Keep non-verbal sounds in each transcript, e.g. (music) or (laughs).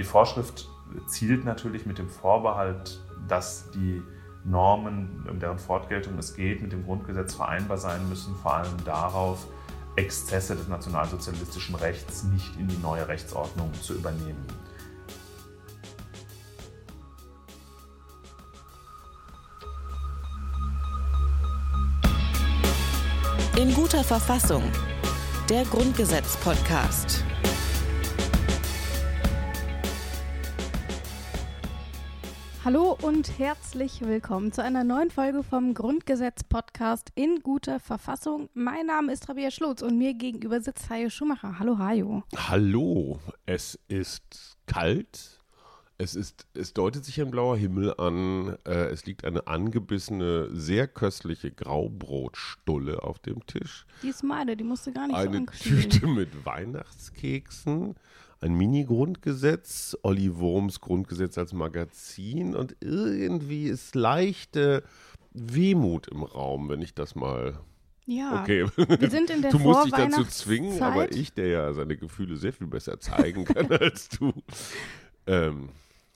die Vorschrift zielt natürlich mit dem Vorbehalt, dass die Normen, um deren Fortgeltung es geht, mit dem Grundgesetz vereinbar sein müssen, vor allem darauf, Exzesse des nationalsozialistischen Rechts nicht in die neue Rechtsordnung zu übernehmen. In guter Verfassung. Der Grundgesetz-Podcast. Hallo und herzlich willkommen zu einer neuen Folge vom Grundgesetz-Podcast in guter Verfassung. Mein Name ist Rabia Schlotz und mir gegenüber sitzt Hajo Schumacher. Hallo Hajo. Hallo, es ist kalt. Es, ist, es deutet sich ein blauer Himmel an. Äh, es liegt eine angebissene, sehr köstliche Graubrotstulle auf dem Tisch. Die ist meine, die musste gar nicht Eine so Tüte mit Weihnachtskeksen, ein Mini-Grundgesetz, Olli Wurms Grundgesetz als Magazin und irgendwie ist leichte Wehmut im Raum, wenn ich das mal. Ja, Okay, wir sind in der du musst dich dazu zwingen, Vorweihnachtszeit. aber ich, der ja seine Gefühle sehr viel besser zeigen kann (laughs) als du. Ähm,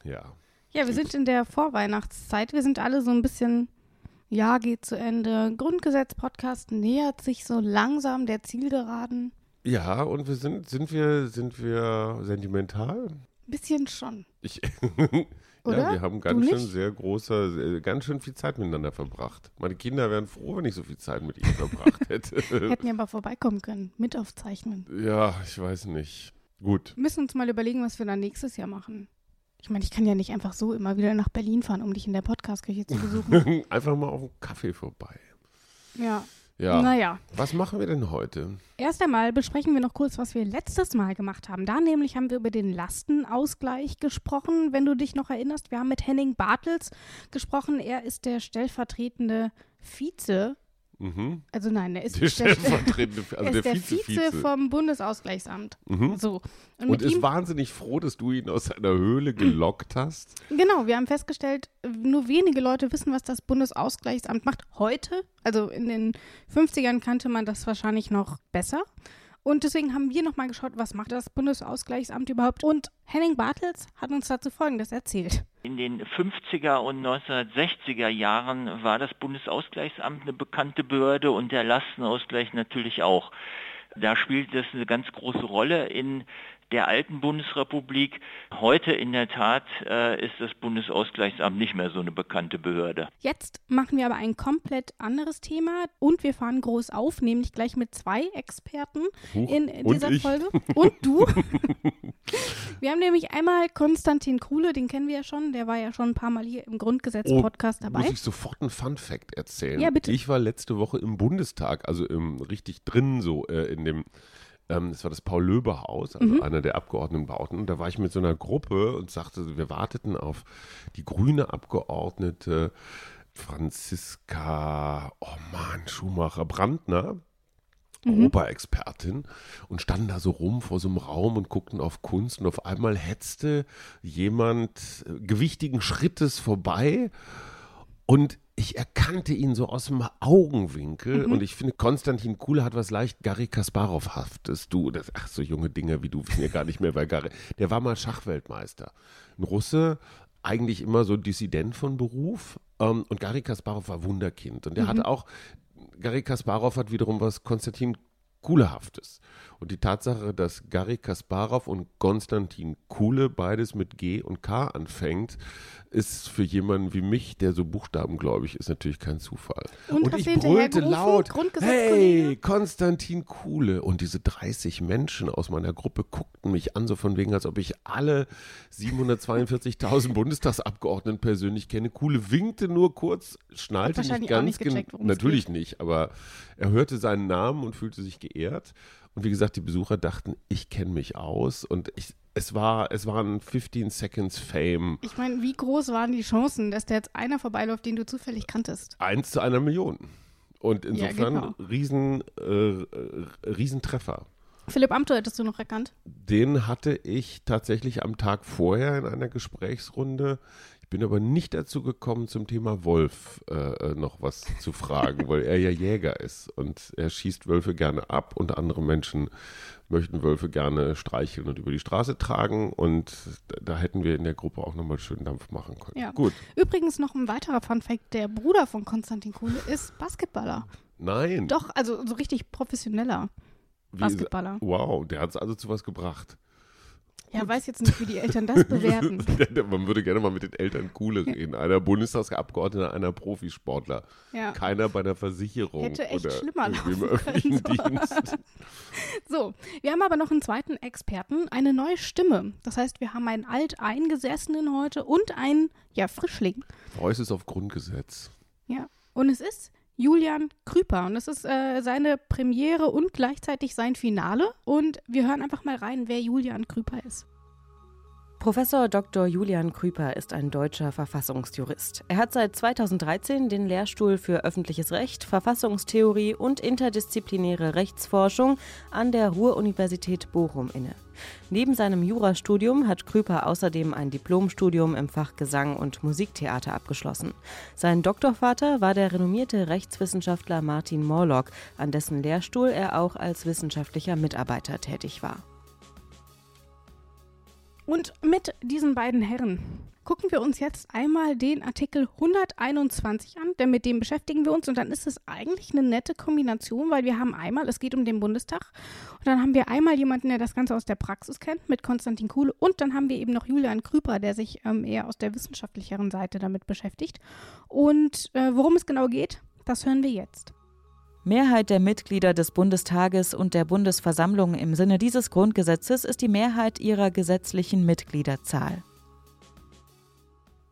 ja. Ja, wir sind in der Vorweihnachtszeit. Wir sind alle so ein bisschen, ja, geht zu Ende. Grundgesetz-Podcast nähert sich so langsam der Zielgeraden. Ja, und wir sind, sind wir, sind wir sentimental? Bisschen schon. Ich? (laughs) Ja, wir haben ganz schön sehr große, ganz schön viel Zeit miteinander verbracht. Meine Kinder wären froh, wenn ich so viel Zeit mit ihnen verbracht (laughs) hätte. Hätten ja aber vorbeikommen können, mit aufzeichnen. ja, ich weiß nicht. Gut. Wir müssen uns mal überlegen, was wir dann nächstes Jahr machen. Ich meine, ich kann ja nicht einfach so immer wieder nach Berlin fahren, um dich in der Podcast-Küche zu besuchen. (laughs) Einfach mal auf einen Kaffee vorbei. ja. Ja. Naja. Was machen wir denn heute? Erst einmal besprechen wir noch kurz, was wir letztes Mal gemacht haben. Da nämlich haben wir über den Lastenausgleich gesprochen, wenn du dich noch erinnerst. Wir haben mit Henning Bartels gesprochen. Er ist der stellvertretende Vize. Mhm. Also nein, er ist Der stellvertretende, er also ist der der Vize, Vize, vom Bundesausgleichsamt. Mhm. So. Und, Und ist ihm, wahnsinnig froh, dass du ihn aus seiner Höhle gelockt hast. genau, wir haben festgestellt, nur wenige Leute wissen, was das Bundesausgleichsamt macht. Heute, also in den 50ern kannte man das wahrscheinlich noch besser. Und deswegen haben wir nochmal geschaut, was macht das Bundesausgleichsamt überhaupt. Und Henning Bartels hat uns dazu Folgendes erzählt. In den 50er und 1960er Jahren war das Bundesausgleichsamt eine bekannte Behörde und der Lastenausgleich natürlich auch. Da spielt das eine ganz große Rolle in der alten Bundesrepublik. Heute in der Tat äh, ist das Bundesausgleichsamt nicht mehr so eine bekannte Behörde. Jetzt machen wir aber ein komplett anderes Thema und wir fahren groß auf, nämlich gleich mit zwei Experten Huch, in und dieser ich. Folge. Und du. (laughs) wir haben nämlich einmal Konstantin Kuhle, den kennen wir ja schon, der war ja schon ein paar Mal hier im Grundgesetz-Podcast dabei. Oh, Muss ich sofort einen Fun-Fact erzählen? Ja, bitte. Ich war letzte Woche im Bundestag, also im, richtig drin, so äh, in dem, ähm, das war das Paul-Löbe-Haus, also Mhm. einer der Abgeordnetenbauten. Und da war ich mit so einer Gruppe und sagte, wir warteten auf die grüne Abgeordnete Franziska, oh Mann, Schumacher, Brandner. Mhm. Europaexpertin und standen da so rum vor so einem Raum und guckten auf Kunst und auf einmal hetzte jemand äh, gewichtigen Schrittes vorbei und ich erkannte ihn so aus dem Augenwinkel und ich finde, Konstantin Kuhle hat was leicht Gary Kasparov-haftes. Du, das, ach, so junge Dinge wie du wissen ja gar nicht mehr, weil Gary, der war mal Schachweltmeister. Ein Russe, eigentlich immer so Dissident von Beruf. Ähm, und Gary Kasparov war Wunderkind. Und der hatte auch, Gary Kasparov hat wiederum was Konstantin Kuhlehaftes. Und die Tatsache, dass Gary Kasparov und Konstantin Kuhle beides mit G und K anfängt, ist für jemanden wie mich, der so buchstabengläubig ist, natürlich kein Zufall. Und hast ich brüllte laut, hey, Konstantin Kuhle. Und diese 30 Menschen aus meiner Gruppe guckten mich an, so von wegen, als ob ich alle 742.000 (laughs) Bundestagsabgeordneten persönlich kenne. Kuhle winkte nur kurz, schnallte nicht ganz nicht gecheckt, Natürlich nicht, aber er hörte seinen Namen und fühlte sich geehrt. Und wie gesagt, die Besucher dachten, ich kenne mich aus. Und ich, es, war, es waren 15 Seconds Fame. Ich meine, wie groß waren die Chancen, dass da jetzt einer vorbeiläuft, den du zufällig kanntest? Eins zu einer Million. Und insofern genau. riesen, äh, äh, Riesentreffer. Philipp Amthor hättest du noch erkannt. Den hatte ich tatsächlich am Tag vorher in einer Gesprächsrunde. Ich bin aber nicht dazu gekommen, zum Thema Wolf äh, äh noch was zu fragen, (laughs) weil er ja Jäger ist und er schießt Wölfe gerne ab und andere Menschen möchten Wölfe gerne streicheln und über die Straße tragen und da, da hätten wir in der Gruppe auch nochmal schön Dampf machen können. Ja. Gut. Übrigens noch ein weiterer Funfact, der Bruder von Konstantin Kuhle ist Basketballer. Nein. Doch, also so richtig professioneller Wie- Basketballer. Wow, der hat es also zu was gebracht. Ja, weiß jetzt nicht, wie die Eltern das (laughs) bewerten. Man würde gerne mal mit den Eltern coole reden. Einer Bundestagsabgeordneter, einer Profisportler. Ja. Keiner bei einer Versicherung Hätte echt schlimmer laufen können. Dienst. (laughs) So, wir haben aber noch einen zweiten Experten, eine neue Stimme. Das heißt, wir haben einen Alteingesessenen heute und einen, ja, Frischling. Preuß ist auf Grundgesetz. Ja. Und es ist Julian Krüper. Und das ist äh, seine Premiere und gleichzeitig sein Finale. Und wir hören einfach mal rein, wer Julian Krüper ist. Professor Dr. Julian Krüper ist ein deutscher Verfassungsjurist. Er hat seit 2013 den Lehrstuhl für öffentliches Recht, Verfassungstheorie und interdisziplinäre Rechtsforschung an der Ruhr-Universität Bochum inne. Neben seinem Jurastudium hat Krüper außerdem ein Diplomstudium im Fach Gesang und Musiktheater abgeschlossen. Sein Doktorvater war der renommierte Rechtswissenschaftler Martin Morlock, an dessen Lehrstuhl er auch als wissenschaftlicher Mitarbeiter tätig war. Und mit diesen beiden Herren gucken wir uns jetzt einmal den Artikel 121 an, denn mit dem beschäftigen wir uns und dann ist es eigentlich eine nette Kombination, weil wir haben einmal, es geht um den Bundestag und dann haben wir einmal jemanden, der das Ganze aus der Praxis kennt, mit Konstantin Kuhle und dann haben wir eben noch Julian Krüper, der sich ähm, eher aus der wissenschaftlicheren Seite damit beschäftigt. Und äh, worum es genau geht, das hören wir jetzt. Mehrheit der Mitglieder des Bundestages und der Bundesversammlung im Sinne dieses Grundgesetzes ist die Mehrheit ihrer gesetzlichen Mitgliederzahl.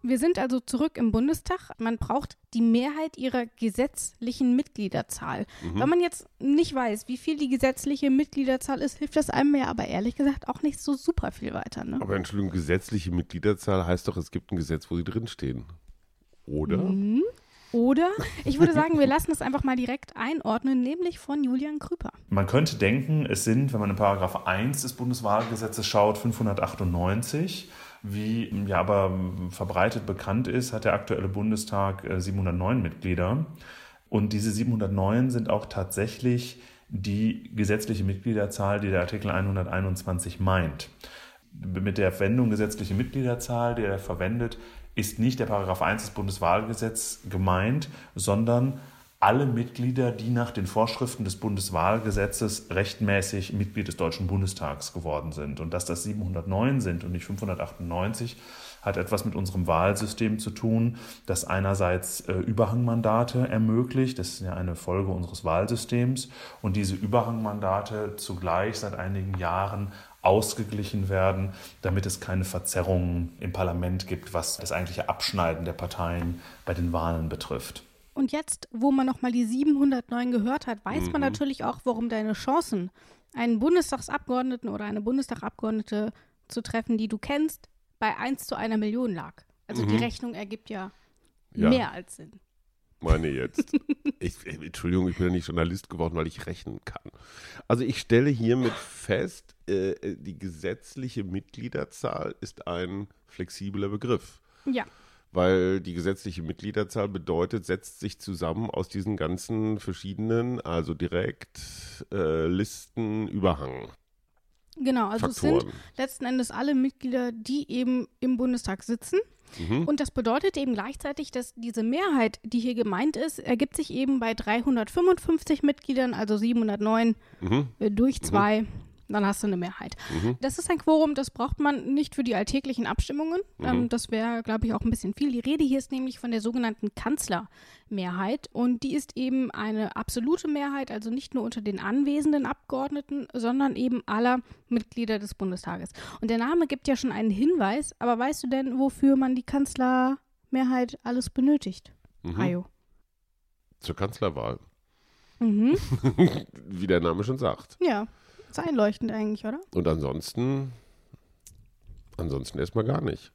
Wir sind also zurück im Bundestag. Man braucht die Mehrheit ihrer gesetzlichen Mitgliederzahl. Wenn man jetzt nicht weiß, wie viel die gesetzliche Mitgliederzahl ist, hilft das einem ja aber ehrlich gesagt auch nicht so super viel weiter. Ne? Aber Entschuldigung, gesetzliche Mitgliederzahl heißt doch, es gibt ein Gesetz, wo sie drinstehen. Oder? Mhm. Oder ich würde sagen, wir lassen es einfach mal direkt einordnen, nämlich von Julian Krüper. Man könnte denken, es sind, wenn man in Paragraph 1 des Bundeswahlgesetzes schaut, 598. Wie ja aber verbreitet bekannt ist, hat der aktuelle Bundestag äh, 709 Mitglieder. Und diese 709 sind auch tatsächlich die gesetzliche Mitgliederzahl, die der Artikel 121 meint. Mit der Verwendung gesetzliche Mitgliederzahl, die er verwendet, ist nicht der Paragraph 1 des Bundeswahlgesetzes gemeint, sondern alle Mitglieder, die nach den Vorschriften des Bundeswahlgesetzes rechtmäßig Mitglied des Deutschen Bundestags geworden sind. Und dass das 709 sind und nicht 598, hat etwas mit unserem Wahlsystem zu tun, das einerseits äh, Überhangmandate ermöglicht, das ist ja eine Folge unseres Wahlsystems, und diese Überhangmandate zugleich seit einigen Jahren ausgeglichen werden, damit es keine Verzerrungen im Parlament gibt, was das eigentliche Abschneiden der Parteien bei den Wahlen betrifft. Und jetzt, wo man nochmal die 709 gehört hat, weiß man natürlich auch, warum deine Chancen, einen Bundestagsabgeordneten oder eine Bundestagabgeordnete zu treffen, die du kennst, bei 1 zu einer Million lag. Also die Rechnung ergibt ja, Ja. mehr als Sinn. Meine jetzt. (laughs) Ich, Entschuldigung, ich bin ja nicht Journalist geworden, weil ich rechnen kann. Also ich stelle hiermit fest, äh, die gesetzliche Mitgliederzahl ist ein flexibler Begriff. Ja, Weil die gesetzliche Mitgliederzahl bedeutet, setzt sich zusammen aus diesen ganzen verschiedenen, also direkt, äh, Listen, Überhang. genau. Also es sind Faktoren. letzten Endes alle Mitglieder, die eben im Bundestag sitzen. Mhm. Und das bedeutet eben gleichzeitig, dass diese Mehrheit, die hier gemeint ist, ergibt sich eben bei 355 Mitgliedern, also 709 Mhm. äh, durch zwei, dann hast du eine Mehrheit. Mhm. Das ist ein Quorum, das braucht man nicht für die alltäglichen Abstimmungen. Mhm. Ähm, das wäre, glaube ich, auch ein bisschen viel. Die Rede hier ist nämlich von der sogenannten Kanzlermehrheit und die ist eben eine absolute Mehrheit, also nicht nur unter den anwesenden Abgeordneten, sondern eben aller Mitglieder des Bundestages. Und der Name gibt ja schon einen Hinweis, aber weißt du denn, wofür man die Kanzlermehrheit alles benötigt? Mhm. Hajo. Zur Kanzlerwahl, Mhm. (laughs) wie der Name schon sagt. Ja, ist einleuchtend eigentlich, oder? Und ansonsten, ansonsten erstmal gar nicht.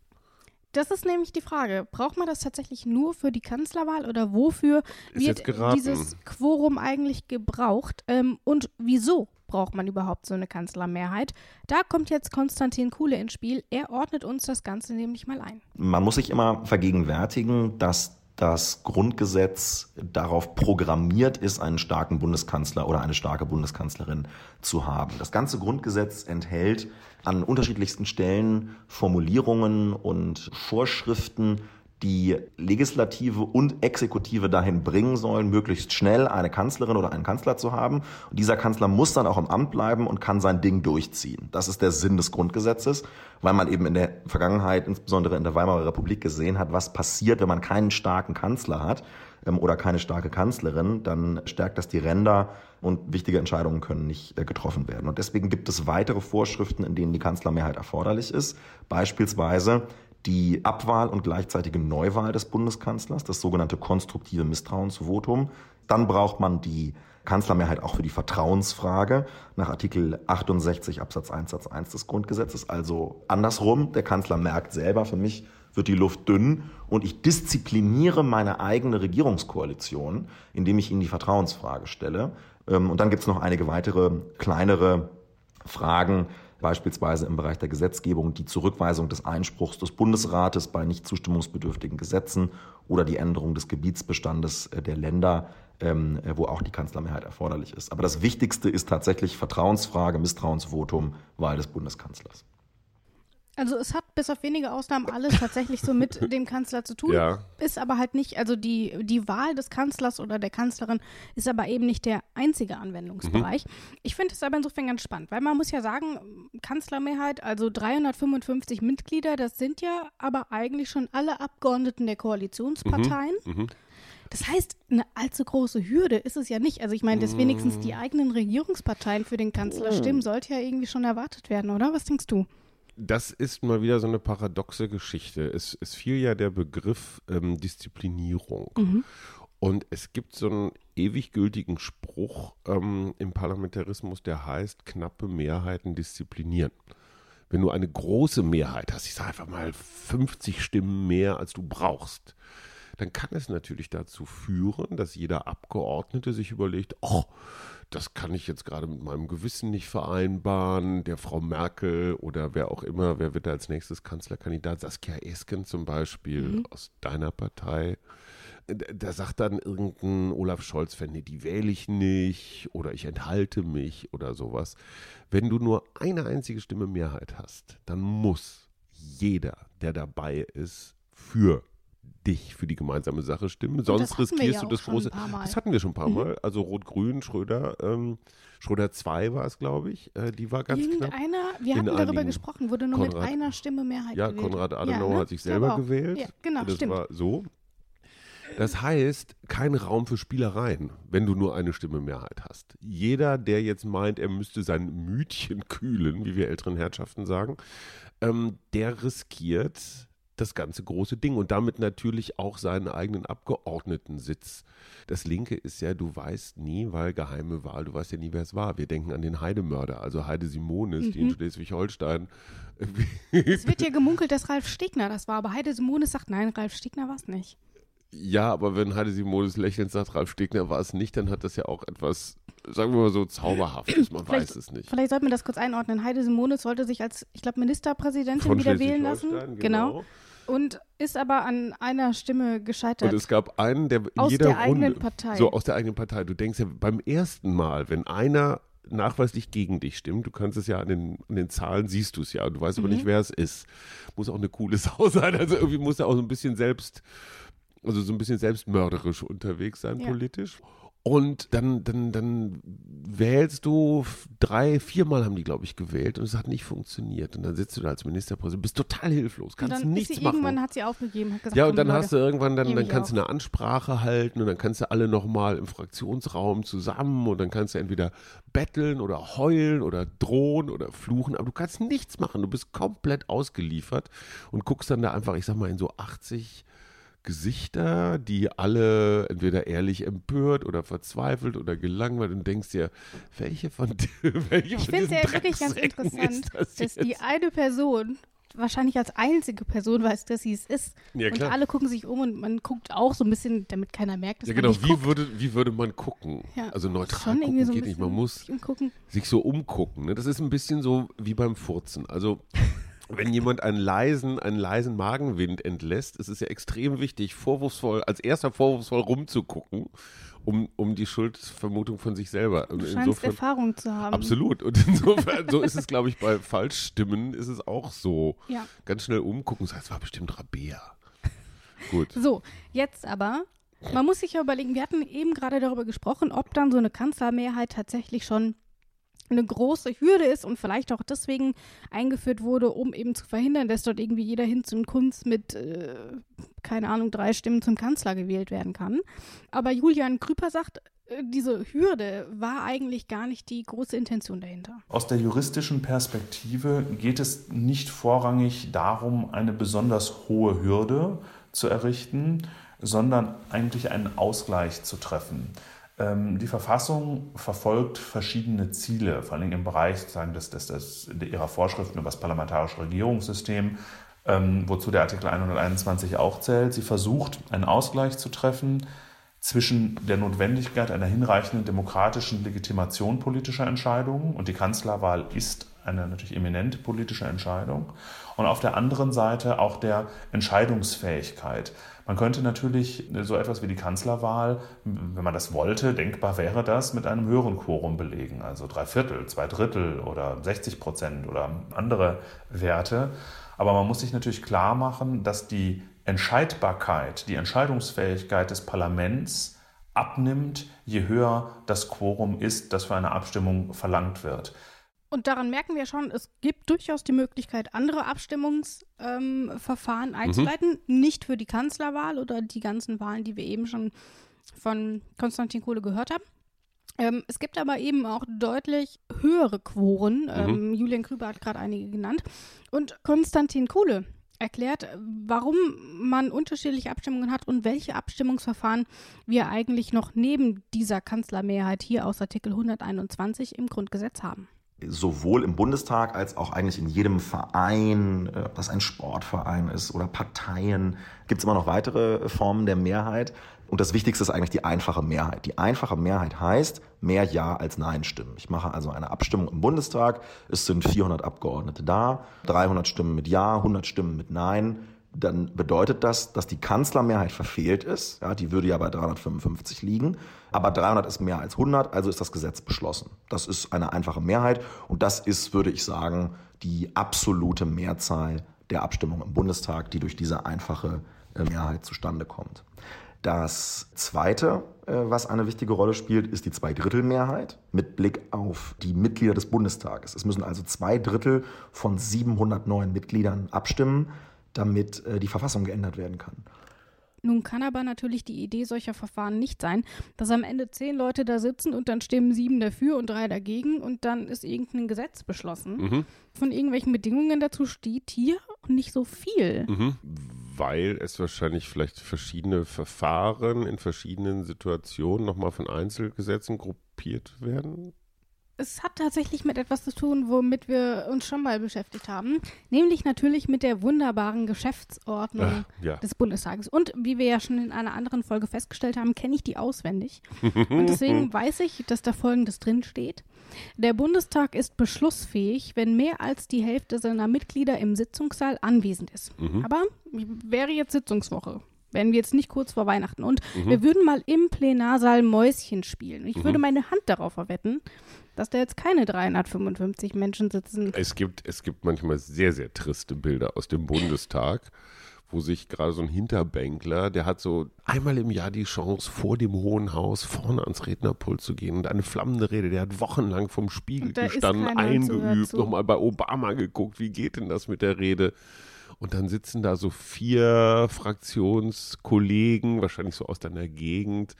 Das ist nämlich die Frage. Braucht man das tatsächlich nur für die Kanzlerwahl oder wofür Ist wird dieses Quorum eigentlich gebraucht? Ähm, und wieso braucht man überhaupt so eine Kanzlermehrheit? Da kommt jetzt Konstantin Kuhle ins Spiel. Er ordnet uns das Ganze nämlich mal ein. Man muss sich immer vergegenwärtigen, dass das Grundgesetz darauf programmiert ist, einen starken Bundeskanzler oder eine starke Bundeskanzlerin zu haben. Das ganze Grundgesetz enthält an unterschiedlichsten Stellen Formulierungen und Vorschriften, die Legislative und Exekutive dahin bringen sollen, möglichst schnell eine Kanzlerin oder einen Kanzler zu haben. Und dieser Kanzler muss dann auch im Amt bleiben und kann sein Ding durchziehen. Das ist der Sinn des Grundgesetzes, weil man eben in der Vergangenheit, insbesondere in der Weimarer Republik, gesehen hat, was passiert, wenn man keinen starken Kanzler hat ähm, oder keine starke Kanzlerin, dann stärkt das die Ränder und wichtige Entscheidungen können nicht äh, getroffen werden. Und deswegen gibt es weitere Vorschriften, in denen die Kanzlermehrheit erforderlich ist. Beispielsweise die Abwahl und gleichzeitige Neuwahl des Bundeskanzlers, das sogenannte konstruktive Misstrauensvotum. Dann braucht man die Kanzlermehrheit auch für die Vertrauensfrage nach Artikel 68 Absatz 1 Satz 1 des Grundgesetzes. Also andersrum, der Kanzler merkt selber, für mich wird die Luft dünn und ich diszipliniere meine eigene Regierungskoalition, indem ich ihnen die Vertrauensfrage stelle. Ähm, und dann gibt es noch einige weitere kleinere Fragen, beispielsweise im Bereich der Gesetzgebung die Zurückweisung des Einspruchs des Bundesrates bei nicht zustimmungsbedürftigen Gesetzen oder die Änderung des Gebietsbestandes äh, der Länder, ähm, äh, wo auch die Kanzlermehrheit erforderlich ist. Aber das Wichtigste ist tatsächlich Vertrauensfrage, Misstrauensvotum, Wahl des Bundeskanzlers. Also es hat bis auf wenige Ausnahmen alles tatsächlich so mit (laughs) dem Kanzler zu tun. Ja. Ist aber halt nicht, also die, die Wahl des Kanzlers oder der Kanzlerin ist aber eben nicht der einzige Anwendungsbereich. Mhm. Ich finde es aber insofern ganz spannend, weil man muss ja sagen, Kanzlermehrheit, also 355 Mitglieder, das sind ja aber eigentlich schon alle Abgeordneten der Koalitionsparteien. Mhm. Das heißt, eine allzu große Hürde ist es ja nicht. Also ich meine, dass wenigstens die eigenen Regierungsparteien für den Kanzler stimmen, sollte ja irgendwie schon erwartet werden, oder? Was denkst du? Das ist mal wieder so eine paradoxe Geschichte. Es, es fiel ja der Begriff ähm, Disziplinierung. Und es gibt so einen ewig gültigen Spruch ähm, im Parlamentarismus, der heißt, knappe Mehrheiten disziplinieren. Wenn du eine große Mehrheit hast, ich sage einfach mal 50 Stimmen mehr, als du brauchst, dann kann es natürlich dazu führen, dass jeder Abgeordnete sich überlegt, oh, das kann ich jetzt gerade mit meinem Gewissen nicht vereinbaren. Der Frau Merkel oder wer auch immer, wer wird da als nächstes Kanzlerkandidat? Saskia Esken zum Beispiel aus deiner Partei. Da- Da sagt dann irgendein Olaf Scholz-Fan, nee, die wähle ich nicht oder ich enthalte mich oder sowas. Wenn du nur eine einzige Stimme Mehrheit hast, dann muss jeder, der dabei ist, für dich, für die gemeinsame Sache stimmen. Sonst wir riskierst ja du das große. Mhm. Das hatten wir schon ein paar Mal. Also Rot-Grün, Schröder, ähm, Schröder 2 war es, glaube ich. Äh, die war ganz knapp. Irgendeiner, wir In hatten darüber einigen. gesprochen, wurde nur mit Konrad- einer Stimme Mehrheit Ja, gewählt. Konrad Ja, Adenauer ne? hat sich selber gewählt. Ja, genau, das stimmt. war so. Das heißt, kein Raum für Spielereien, wenn du nur eine Stimme Mehrheit hast. Jeder, der jetzt meint, er müsste sein Mütchen kühlen, wie wir älteren Herrschaften sagen, ähm, der riskiert das ganze große Ding und damit natürlich auch seinen eigenen Abgeordnetensitz. Das Linke ist ja, du weißt nie, weil geheime Wahl, du weißt ja nie, wer es war. Wir denken an den Heidemörder, also Heide Simonis, die in Schleswig-Holstein Es wird ja gemunkelt, dass Ralf Stegner das war, aber Heide Simonis sagt, nein, Ralf Stegner war es nicht. Ja, aber wenn Heide Simonis lächelnd sagt, Ralf Stegner war es nicht, dann hat das ja auch etwas, sagen wir mal so, zauberhaftes. Man Vielleicht- weiß es nicht. Vielleicht sollten wir das kurz einordnen. Heide Simonis wollte sich als, ich glaube, Ministerpräsidentin Von wieder wählen lassen. Schleswig-Holstein, Genau. Und ist aber an einer Stimme gescheitert. Und es gab einen, der Aus jeder der eigenen Runde, Partei. so aus der eigenen Partei. Du denkst ja beim ersten Mal, wenn einer nachweislich gegen dich stimmt, du kannst es ja an den, an den Zahlen siehst du es ja, du weißt aber Mhm. nicht, wer es ist. Muss auch eine coole (laughs) Sau sein, also irgendwie muss er auch so ein bisschen selbst, also so ein bisschen selbstmörderisch unterwegs sein Ja. politisch. Und dann, dann, dann wählst du drei, viermal haben die, glaube ich, gewählt und es hat nicht funktioniert. Und dann sitzt du da als Ministerpräsident, bist total hilflos, kannst nichts sie machen. irgendwann hat sie aufgegeben, hat gesagt, Ja, und dann Leute, hast du irgendwann, dann, dann kannst du eine Ansprache halten und dann kannst du alle nochmal im Fraktionsraum zusammen und dann kannst du entweder betteln oder heulen oder drohen oder fluchen, aber du kannst nichts machen. Du bist komplett ausgeliefert und guckst dann da einfach, ich sag mal, in so 80 Gesichter, die alle entweder ehrlich empört oder verzweifelt oder gelangweilt und denkst dir, welche von, (laughs) welche Ich von finde es diesen ja wirklich ganz interessant, das dass jetzt? die eine Person wahrscheinlich als einzige Person weiß, dass sie es ist. Ja, und alle gucken sich um und man guckt auch so ein bisschen, damit keiner merkt, dass Ja, man genau. nicht Wie guckt. würde, wie würde man gucken? Ja, Also neutral Schon gucken so geht nicht. Man muss sich so umgucken. Ne? Das ist ein bisschen so wie beim Furzen. Also wenn jemand einen leisen, einen leisen Magenwind entlässt, ist es ja extrem wichtig, vorwurfsvoll, als erster vorwurfsvoll rumzugucken, um, um die Schuldvermutung von sich selber. Du scheinst Erfahrung zu haben. Absolut. Und insofern, so ist es, glaube ich, bei Falschstimmen ist es auch so. Ja. Ganz schnell umgucken, das heißt, es war bestimmt Rabea. Gut. So, jetzt aber, man muss sich ja überlegen, wir hatten eben gerade darüber gesprochen, ob dann so eine Kanzlermehrheit tatsächlich schon eine große Hürde ist und vielleicht auch deswegen eingeführt wurde, um eben zu verhindern, dass dort irgendwie jeder Hinz und Kunz mit, äh, keine Ahnung, drei Stimmen zum Kanzler gewählt werden kann. Aber Julian Krüper sagt, äh, diese Hürde war eigentlich gar nicht die große Intention dahinter. Aus der juristischen Perspektive geht es nicht vorrangig darum, eine besonders hohe Hürde zu errichten, sondern eigentlich einen Ausgleich zu treffen. Ähm, Die Verfassung verfolgt verschiedene Ziele, vor allem im Bereich sozusagen des, des, des, ihrer Vorschriften über das parlamentarische Regierungssystem, ähm, wozu der Artikel 121 auch zählt. Sie versucht, einen Ausgleich zu treffen zwischen der Notwendigkeit einer hinreichenden demokratischen Legitimation politischer Entscheidungen und die Kanzlerwahl ist eine natürlich eminente politische Entscheidung und auf der anderen Seite auch der Entscheidungsfähigkeit. Man könnte natürlich so etwas wie die Kanzlerwahl, wenn man das wollte, denkbar wäre das, mit einem höheren Quorum belegen, also drei Viertel, zwei Drittel oder 60 Prozent oder andere Werte. Aber man muss sich natürlich klar machen, dass die Entscheidbarkeit, die Entscheidungsfähigkeit des Parlaments abnimmt, je höher das Quorum ist, das für eine Abstimmung verlangt wird. Und daran merken wir schon, es gibt durchaus die Möglichkeit, andere Abstimmungsverfahren ähm, einzuleiten. Nicht für die Kanzlerwahl oder die ganzen Wahlen, die wir eben schon von Konstantin Kohle gehört haben. Ähm, es gibt aber eben auch deutlich höhere Quoren. Ähm, Julian Krüber hat gerade einige genannt. Und Konstantin Kohle erklärt, warum man unterschiedliche Abstimmungen hat und welche Abstimmungsverfahren wir eigentlich noch neben dieser Kanzlermehrheit hier aus Artikel 121 im Grundgesetz haben sowohl im Bundestag als auch eigentlich in jedem Verein, äh, ob das ein Sportverein ist oder Parteien, gibt es immer noch weitere Formen der Mehrheit. Und das Wichtigste ist eigentlich die einfache Mehrheit. Die einfache Mehrheit heißt mehr Ja als Nein stimmen. Ich mache also eine Abstimmung im Bundestag. Es sind 400 Abgeordnete da, 300 Stimmen mit Ja, 100 Stimmen mit Nein dann bedeutet das, dass die Kanzlermehrheit verfehlt ist. Ja, die würde ja bei 355 liegen. Aber 300 ist mehr als 100, also ist das Gesetz beschlossen. Das ist eine einfache Mehrheit und das ist, würde ich sagen, die absolute Mehrzahl der Abstimmung im Bundestag, die durch diese einfache äh, Mehrheit zustande kommt. Das Zweite, äh, was eine wichtige Rolle spielt, ist die Zweidrittelmehrheit mit Blick auf die Mitglieder des Bundestages. Es müssen also zwei Drittel von 709 Mitgliedern abstimmen damit äh, die Verfassung geändert werden kann. Nun kann aber natürlich die Idee solcher Verfahren nicht sein, dass am Ende zehn Leute da sitzen und dann stimmen sieben dafür und drei dagegen und dann ist irgendein Gesetz beschlossen. Mhm. Von irgendwelchen Bedingungen dazu steht hier und nicht so viel. Mhm. Weil es wahrscheinlich vielleicht verschiedene Verfahren in verschiedenen Situationen nochmal von Einzelgesetzen gruppiert werden. Es hat tatsächlich mit etwas zu tun, womit wir uns schon mal beschäftigt haben, nämlich natürlich mit der wunderbaren Geschäftsordnung Ach, ja. des Bundestages. Und wie wir ja schon in einer anderen Folge festgestellt haben, kenne ich die auswendig. (laughs) Und deswegen weiß ich, dass da Folgendes drin steht. Der Bundestag ist beschlussfähig, wenn mehr als die Hälfte seiner Mitglieder im Sitzungssaal anwesend ist. Aber wäre jetzt Sitzungswoche. Wären wir jetzt nicht kurz vor Weihnachten. Und wir würden mal im Plenarsaal Mäuschen spielen. Ich würde meine Hand darauf verwetten, dass da jetzt keine 355 Menschen sitzen. Es gibt, es gibt manchmal sehr, sehr triste Bilder aus dem Bundestag, wo sich gerade so ein Hinterbänkler, der hat so einmal im Jahr die Chance, vor dem Hohen Haus vorne ans Rednerpult zu gehen und eine flammende Rede, der hat wochenlang vom Spiegel gestanden, eingeübt, nochmal bei Obama geguckt, wie geht denn das mit der Rede? Und dann sitzen da so vier Fraktionskollegen, wahrscheinlich so aus deiner Gegend,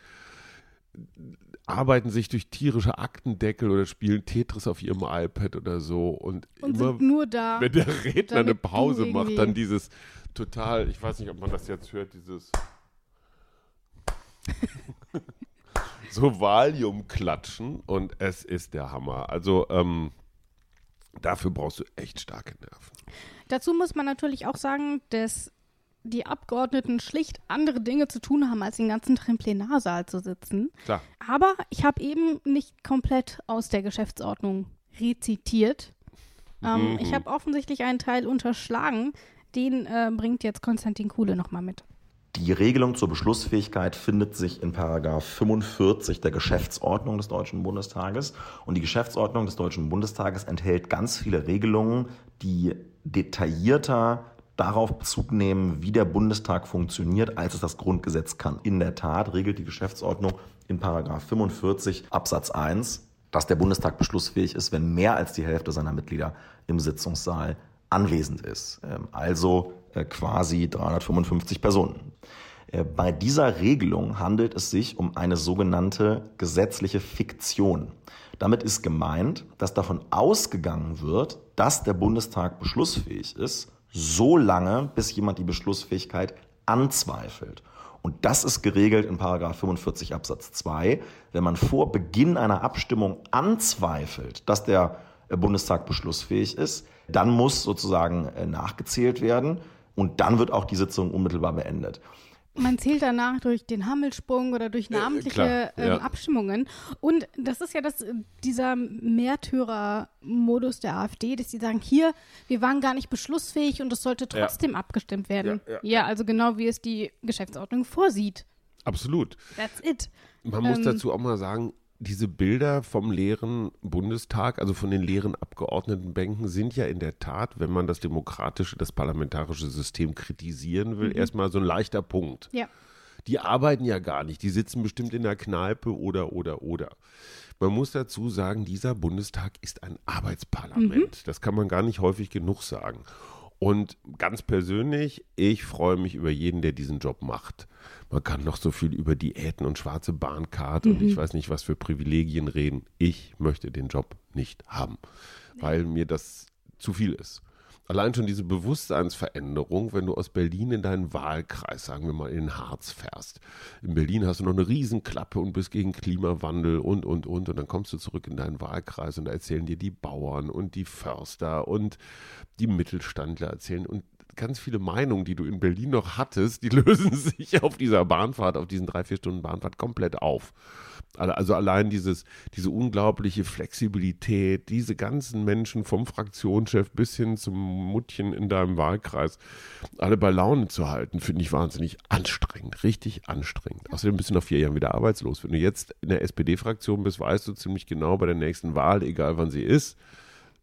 arbeiten sich durch tierische Aktendeckel oder spielen Tetris auf ihrem iPad oder so. Und, Und immer, sind nur da. wenn der Redner eine Pause macht, dann dieses total, ich weiß nicht, ob man das jetzt hört, dieses (laughs) so Valium-Klatschen und es ist der Hammer. Also ähm, dafür brauchst du echt starke Nerven. Dazu muss man natürlich auch sagen, dass die Abgeordneten schlicht andere Dinge zu tun haben, als den ganzen Tag im Plenarsaal zu sitzen. Klar. Aber ich habe eben nicht komplett aus der Geschäftsordnung rezitiert. Ähm, Mhm. Ich habe offensichtlich einen Teil unterschlagen. Den äh, bringt jetzt Konstantin Kuhle nochmal mit. Die Regelung zur Beschlussfähigkeit findet sich in Paragraph 45 der Geschäftsordnung des Deutschen Bundestages. Und die Geschäftsordnung des Deutschen Bundestages enthält ganz viele Regelungen, die detaillierter darauf Bezug nehmen, wie der Bundestag funktioniert, als es das Grundgesetz kann. In der Tat regelt die Geschäftsordnung in Paragraph 45 Absatz 1, dass der Bundestag beschlussfähig ist, wenn mehr als die Hälfte seiner Mitglieder im Sitzungssaal anwesend ist. Ähm, Also äh, quasi 355 Personen. Äh, Bei dieser Regelung handelt es sich um eine sogenannte gesetzliche Fiktion. Damit ist gemeint, dass davon ausgegangen wird, dass der Bundestag beschlussfähig ist, so lange, bis jemand die Beschlussfähigkeit anzweifelt. Und das ist geregelt in Paragraph 45 Absatz 2. Wenn man vor Beginn einer Abstimmung anzweifelt, dass der äh, Bundestag beschlussfähig ist, dann muss sozusagen äh, nachgezählt werden und dann wird auch die Sitzung unmittelbar beendet. Man zählt danach durch den Hammelsprung oder durch namentliche klar, ähm, ja. Abstimmungen. Und das ist ja das, äh, dieser Märtyrer-Modus der AfD, dass sie sagen, hier, wir waren gar nicht beschlussfähig und es sollte trotzdem abgestimmt werden. Ja, ja, ja, also genau wie es die Geschäftsordnung vorsieht. Absolut. That's it. Man muss Ähm, dazu auch mal sagen, diese Bilder vom leeren Bundestag, also von den leeren Abgeordnetenbänken, sind ja in der Tat, wenn man das demokratische, das parlamentarische System kritisieren will, erstmal so ein leichter Punkt. Ja. Die arbeiten ja gar nicht, die sitzen bestimmt in der Kneipe oder, oder, oder. Man muss dazu sagen, dieser Bundestag ist ein Arbeitsparlament. Das kann man gar nicht häufig genug sagen. Und ganz persönlich, ich freue mich über jeden, der diesen Job macht. Man kann noch so viel über Diäten und schwarze Bahnkarte und ich weiß nicht, was für Privilegien reden. Ich möchte den Job nicht haben, weil mir das zu viel ist. Allein schon diese Bewusstseinsveränderung, wenn du aus Berlin in deinen Wahlkreis, sagen wir mal, in den Harz fährst. In Berlin hast du noch eine Riesenklappe und bist gegen Klimawandel und, und, und. Und dann kommst du zurück in deinen Wahlkreis und da erzählen dir die Bauern und die Förster und die Mittelstandler erzählen und ganz viele Meinungen, die du in Berlin noch hattest, die (laughs) lösen sich auf dieser Bahnfahrt, auf diesen drei, vier Stunden Bahnfahrt komplett auf. Also allein dieses, diese unglaubliche Flexibilität, diese ganzen Menschen vom Fraktionschef bis hin zum Muttchen in deinem Wahlkreis, alle bei Laune zu halten, finde ich wahnsinnig anstrengend, richtig anstrengend. Außerdem bist du nach vier Jahren wieder arbeitslos. Wenn du jetzt in der SPD-Fraktion bist, weißt du ziemlich genau bei der nächsten Wahl, egal wann sie ist,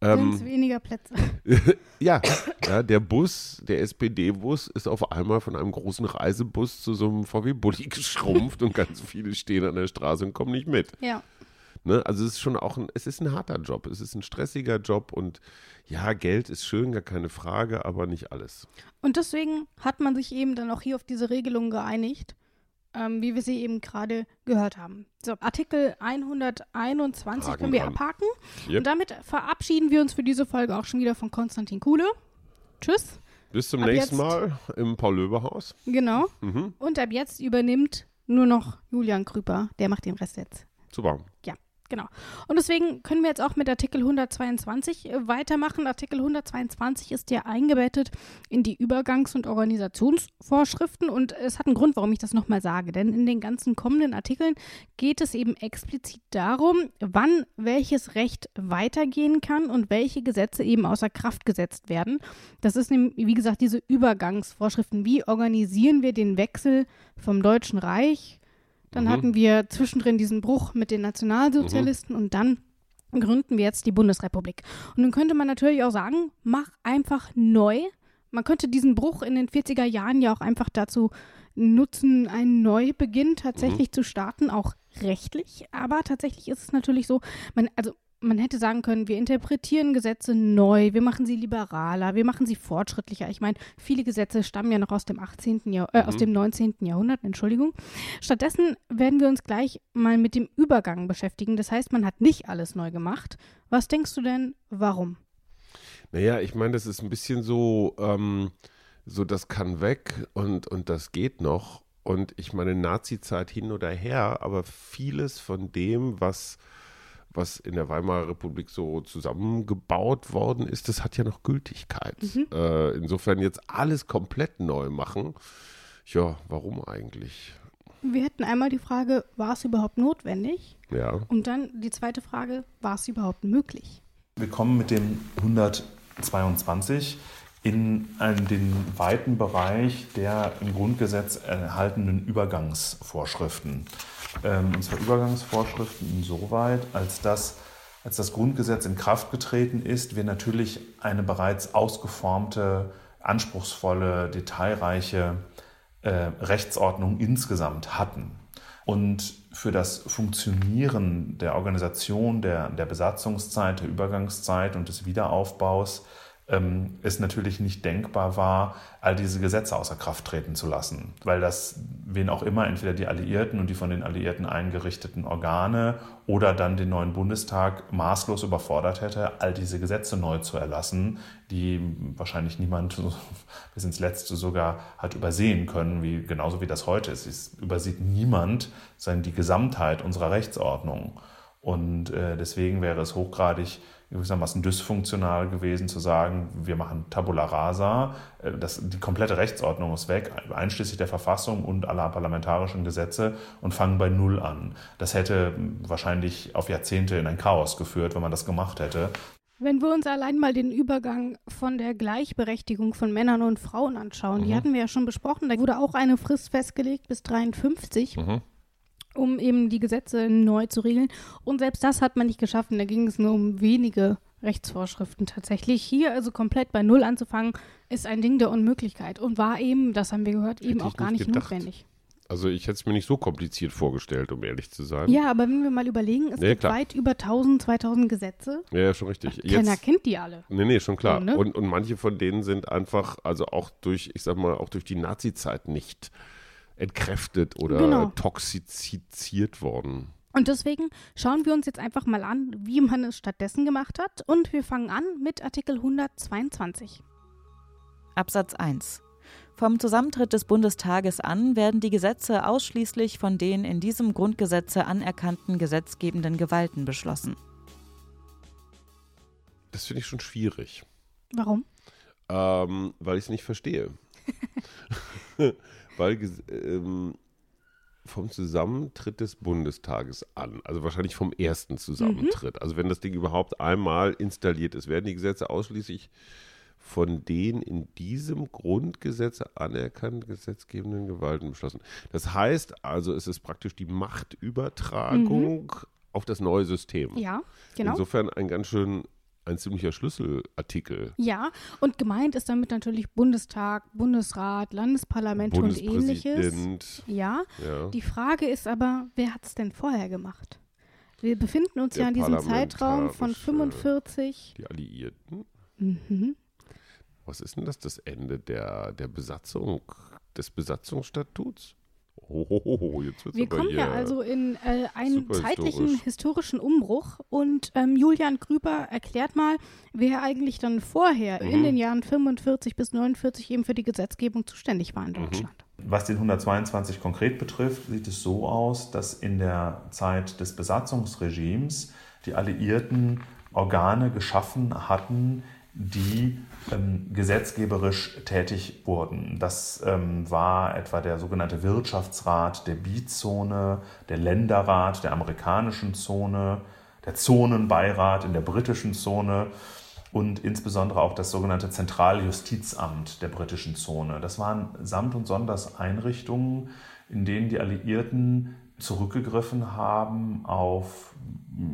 Sind es weniger Plätze. (laughs) ja, ja, der Bus, der SPD-Bus ist auf einmal von einem großen Reisebus zu so einem VW-Bulli (laughs) geschrumpft und ganz viele stehen an der Straße und kommen nicht mit. Ja. Ne? Also es ist schon auch ein, es ist ein harter Job, es ist ein stressiger Job und ja, Geld ist schön, gar keine Frage, aber nicht alles. Und deswegen hat man sich eben dann auch hier auf diese Regelung geeinigt, ähm, wie wir sie eben gerade gehört haben. So, Artikel 121 Haken können wir dran. abhaken. Yep. Und damit verabschieden wir uns für diese Folge auch schon wieder von Konstantin Kuhle. Tschüss. Bis zum Ab nächsten jetzt- Mal im Paul-Löbe-Haus. Genau. Mhm. Und ab jetzt übernimmt nur noch Julian Krüper. Der macht den Rest jetzt. Super. Ja, genau. Und deswegen können wir jetzt auch mit Artikel 122 äh, weitermachen. Artikel 122 ist ja eingebettet in die Übergangs- und Organisationsvorschriften und es hat einen Grund, warum ich das nochmal sage. Denn in den ganzen kommenden Artikeln geht es eben explizit darum, wann welches Recht weitergehen kann und welche Gesetze eben außer Kraft gesetzt werden. Das ist, nämlich, wie gesagt, diese Übergangsvorschriften. Wie organisieren wir den Wechsel vom Deutschen Reich dann Mhm. hatten wir zwischendrin diesen Bruch mit den Nationalsozialisten und dann gründen wir jetzt die Bundesrepublik. Und nun könnte man natürlich auch sagen, mach einfach neu. Man könnte diesen Bruch in den 40er Jahren ja auch einfach dazu nutzen, einen Neubeginn tatsächlich zu starten, auch rechtlich. Aber tatsächlich ist es natürlich so, man, also man hätte sagen können, wir interpretieren Gesetze neu, wir machen sie liberaler, wir machen sie fortschrittlicher. Ich meine, viele Gesetze stammen ja noch aus dem 18. Jahr, äh, aus dem 19. Jahrhundert, Entschuldigung. Stattdessen werden wir uns gleich mal mit dem Übergang beschäftigen. Das heißt, man hat nicht alles neu gemacht. Was denkst du denn, warum? Naja, ich meine, das ist ein bisschen so, ähm, so das kann weg und, und das geht noch. Und ich meine, Nazi-Zeit hin oder her, aber vieles von dem, was, was in der Weimarer Republik so zusammengebaut worden ist, das hat ja noch Gültigkeit. Mhm. Äh, insofern jetzt alles komplett neu machen, ja, warum eigentlich? Wir hätten einmal die Frage, war es überhaupt notwendig? Ja. Und dann die zweite Frage, war es überhaupt möglich? Wir kommen mit dem 122 in den weiten Bereich der im Grundgesetz erhaltenen Übergangsvorschriften. Ähm, und Übergangsvorschriften insoweit, als dass als das Grundgesetz in Kraft getreten ist, wir natürlich eine bereits ausgeformte, anspruchsvolle, detailreiche äh, Rechtsordnung insgesamt hatten. Und für das Funktionieren der Organisation der, der Besatzungszeit, der Übergangszeit und des Wiederaufbaus ähm, es natürlich nicht denkbar war, all diese Gesetze außer Kraft treten zu lassen, weil das wen auch immer, entweder die Alliierten und die von den Alliierten eingerichteten Organe oder dann den neuen Bundestag maßlos überfordert hätte, all diese Gesetze neu zu erlassen, die wahrscheinlich niemand (laughs) bis ins Letzte sogar hat übersehen können, wie, genauso wie das heute ist. Es übersieht niemand sondern die Gesamtheit unserer Rechtsordnung. Und äh, deswegen wäre es hochgradig gewissermaßen dysfunktional gewesen zu sagen, wir machen Tabula rasa, äh, das, die komplette Rechtsordnung ist weg, einschließlich der Verfassung und aller parlamentarischen Gesetze und fangen bei Null an. Das hätte wahrscheinlich auf Jahrzehnte in ein Chaos geführt, wenn man das gemacht hätte. Wenn wir uns allein mal den Übergang von der Gleichberechtigung von Männern und Frauen anschauen, mhm. die hatten wir ja schon besprochen, da wurde auch eine Frist festgelegt bis 53. Mhm um eben die Gesetze neu zu regeln. Und selbst das hat man nicht geschaffen. Da ging es nur um wenige Rechtsvorschriften tatsächlich. Hier also komplett bei Null anzufangen, ist ein Ding der Unmöglichkeit und war eben, das haben wir gehört, eben auch gar nicht, nicht notwendig. Also ich hätte es mir nicht so kompliziert vorgestellt, um ehrlich zu sein. Ja, aber wenn wir mal überlegen, es ja, gibt klar. weit über 1000, 2000 Gesetze. Ja, schon richtig. Keiner Jetzt, kennt die alle. Nee, nee, schon klar. So, ne? und, und manche von denen sind einfach, also auch durch, ich sag mal, auch durch die Nazi-Zeit nicht entkräftet oder genau. toxiziert worden. Und deswegen schauen wir uns jetzt einfach mal an, wie man es stattdessen gemacht hat. Und wir fangen an mit Artikel 122. Absatz 1. Vom Zusammentritt des Bundestages an werden die Gesetze ausschließlich von den in diesem Grundgesetze anerkannten gesetzgebenden Gewalten beschlossen. Das finde ich schon schwierig. Warum? Ähm, weil ich es nicht verstehe. (laughs) weil ähm, vom Zusammentritt des Bundestages an, also wahrscheinlich vom ersten Zusammentritt, mhm. also wenn das Ding überhaupt einmal installiert ist, werden die Gesetze ausschließlich von den in diesem Grundgesetz anerkannten gesetzgebenden Gewalten beschlossen. Das heißt also, es ist praktisch die Machtübertragung mhm. auf das neue System. Ja, genau. Insofern ein ganz schön ein ziemlicher Schlüsselartikel. Ja, und gemeint ist damit natürlich Bundestag, Bundesrat, Landesparlamente und ähnliches. Ja. ja. Die Frage ist aber, wer hat es denn vorher gemacht? Wir befinden uns Der ja in diesem Zeitraum von 45. Die Alliierten. Mhm. Was ist denn das, das Ende der, der Besatzung, des Besatzungsstatuts? Oh, Wir kommen ja also in äh, einen zeitlichen historisch. historischen Umbruch und ähm, Julian Grüber erklärt mal, wer eigentlich dann vorher mhm. in den Jahren 45 bis 49 eben für die Gesetzgebung zuständig war in mhm. Deutschland. Was den 122 konkret betrifft, sieht es so aus, dass in der Zeit des Besatzungsregimes die Alliierten Organe geschaffen hatten, die ähm, gesetzgeberisch tätig wurden. Das ähm, war etwa der sogenannte Wirtschaftsrat der Bizone, der Länderrat der amerikanischen Zone, der Zonenbeirat in der britischen Zone und insbesondere auch das sogenannte Zentraljustizamt der britischen Zone. Das waren samt und sonders Einrichtungen, in denen die Alliierten zurückgegriffen haben auf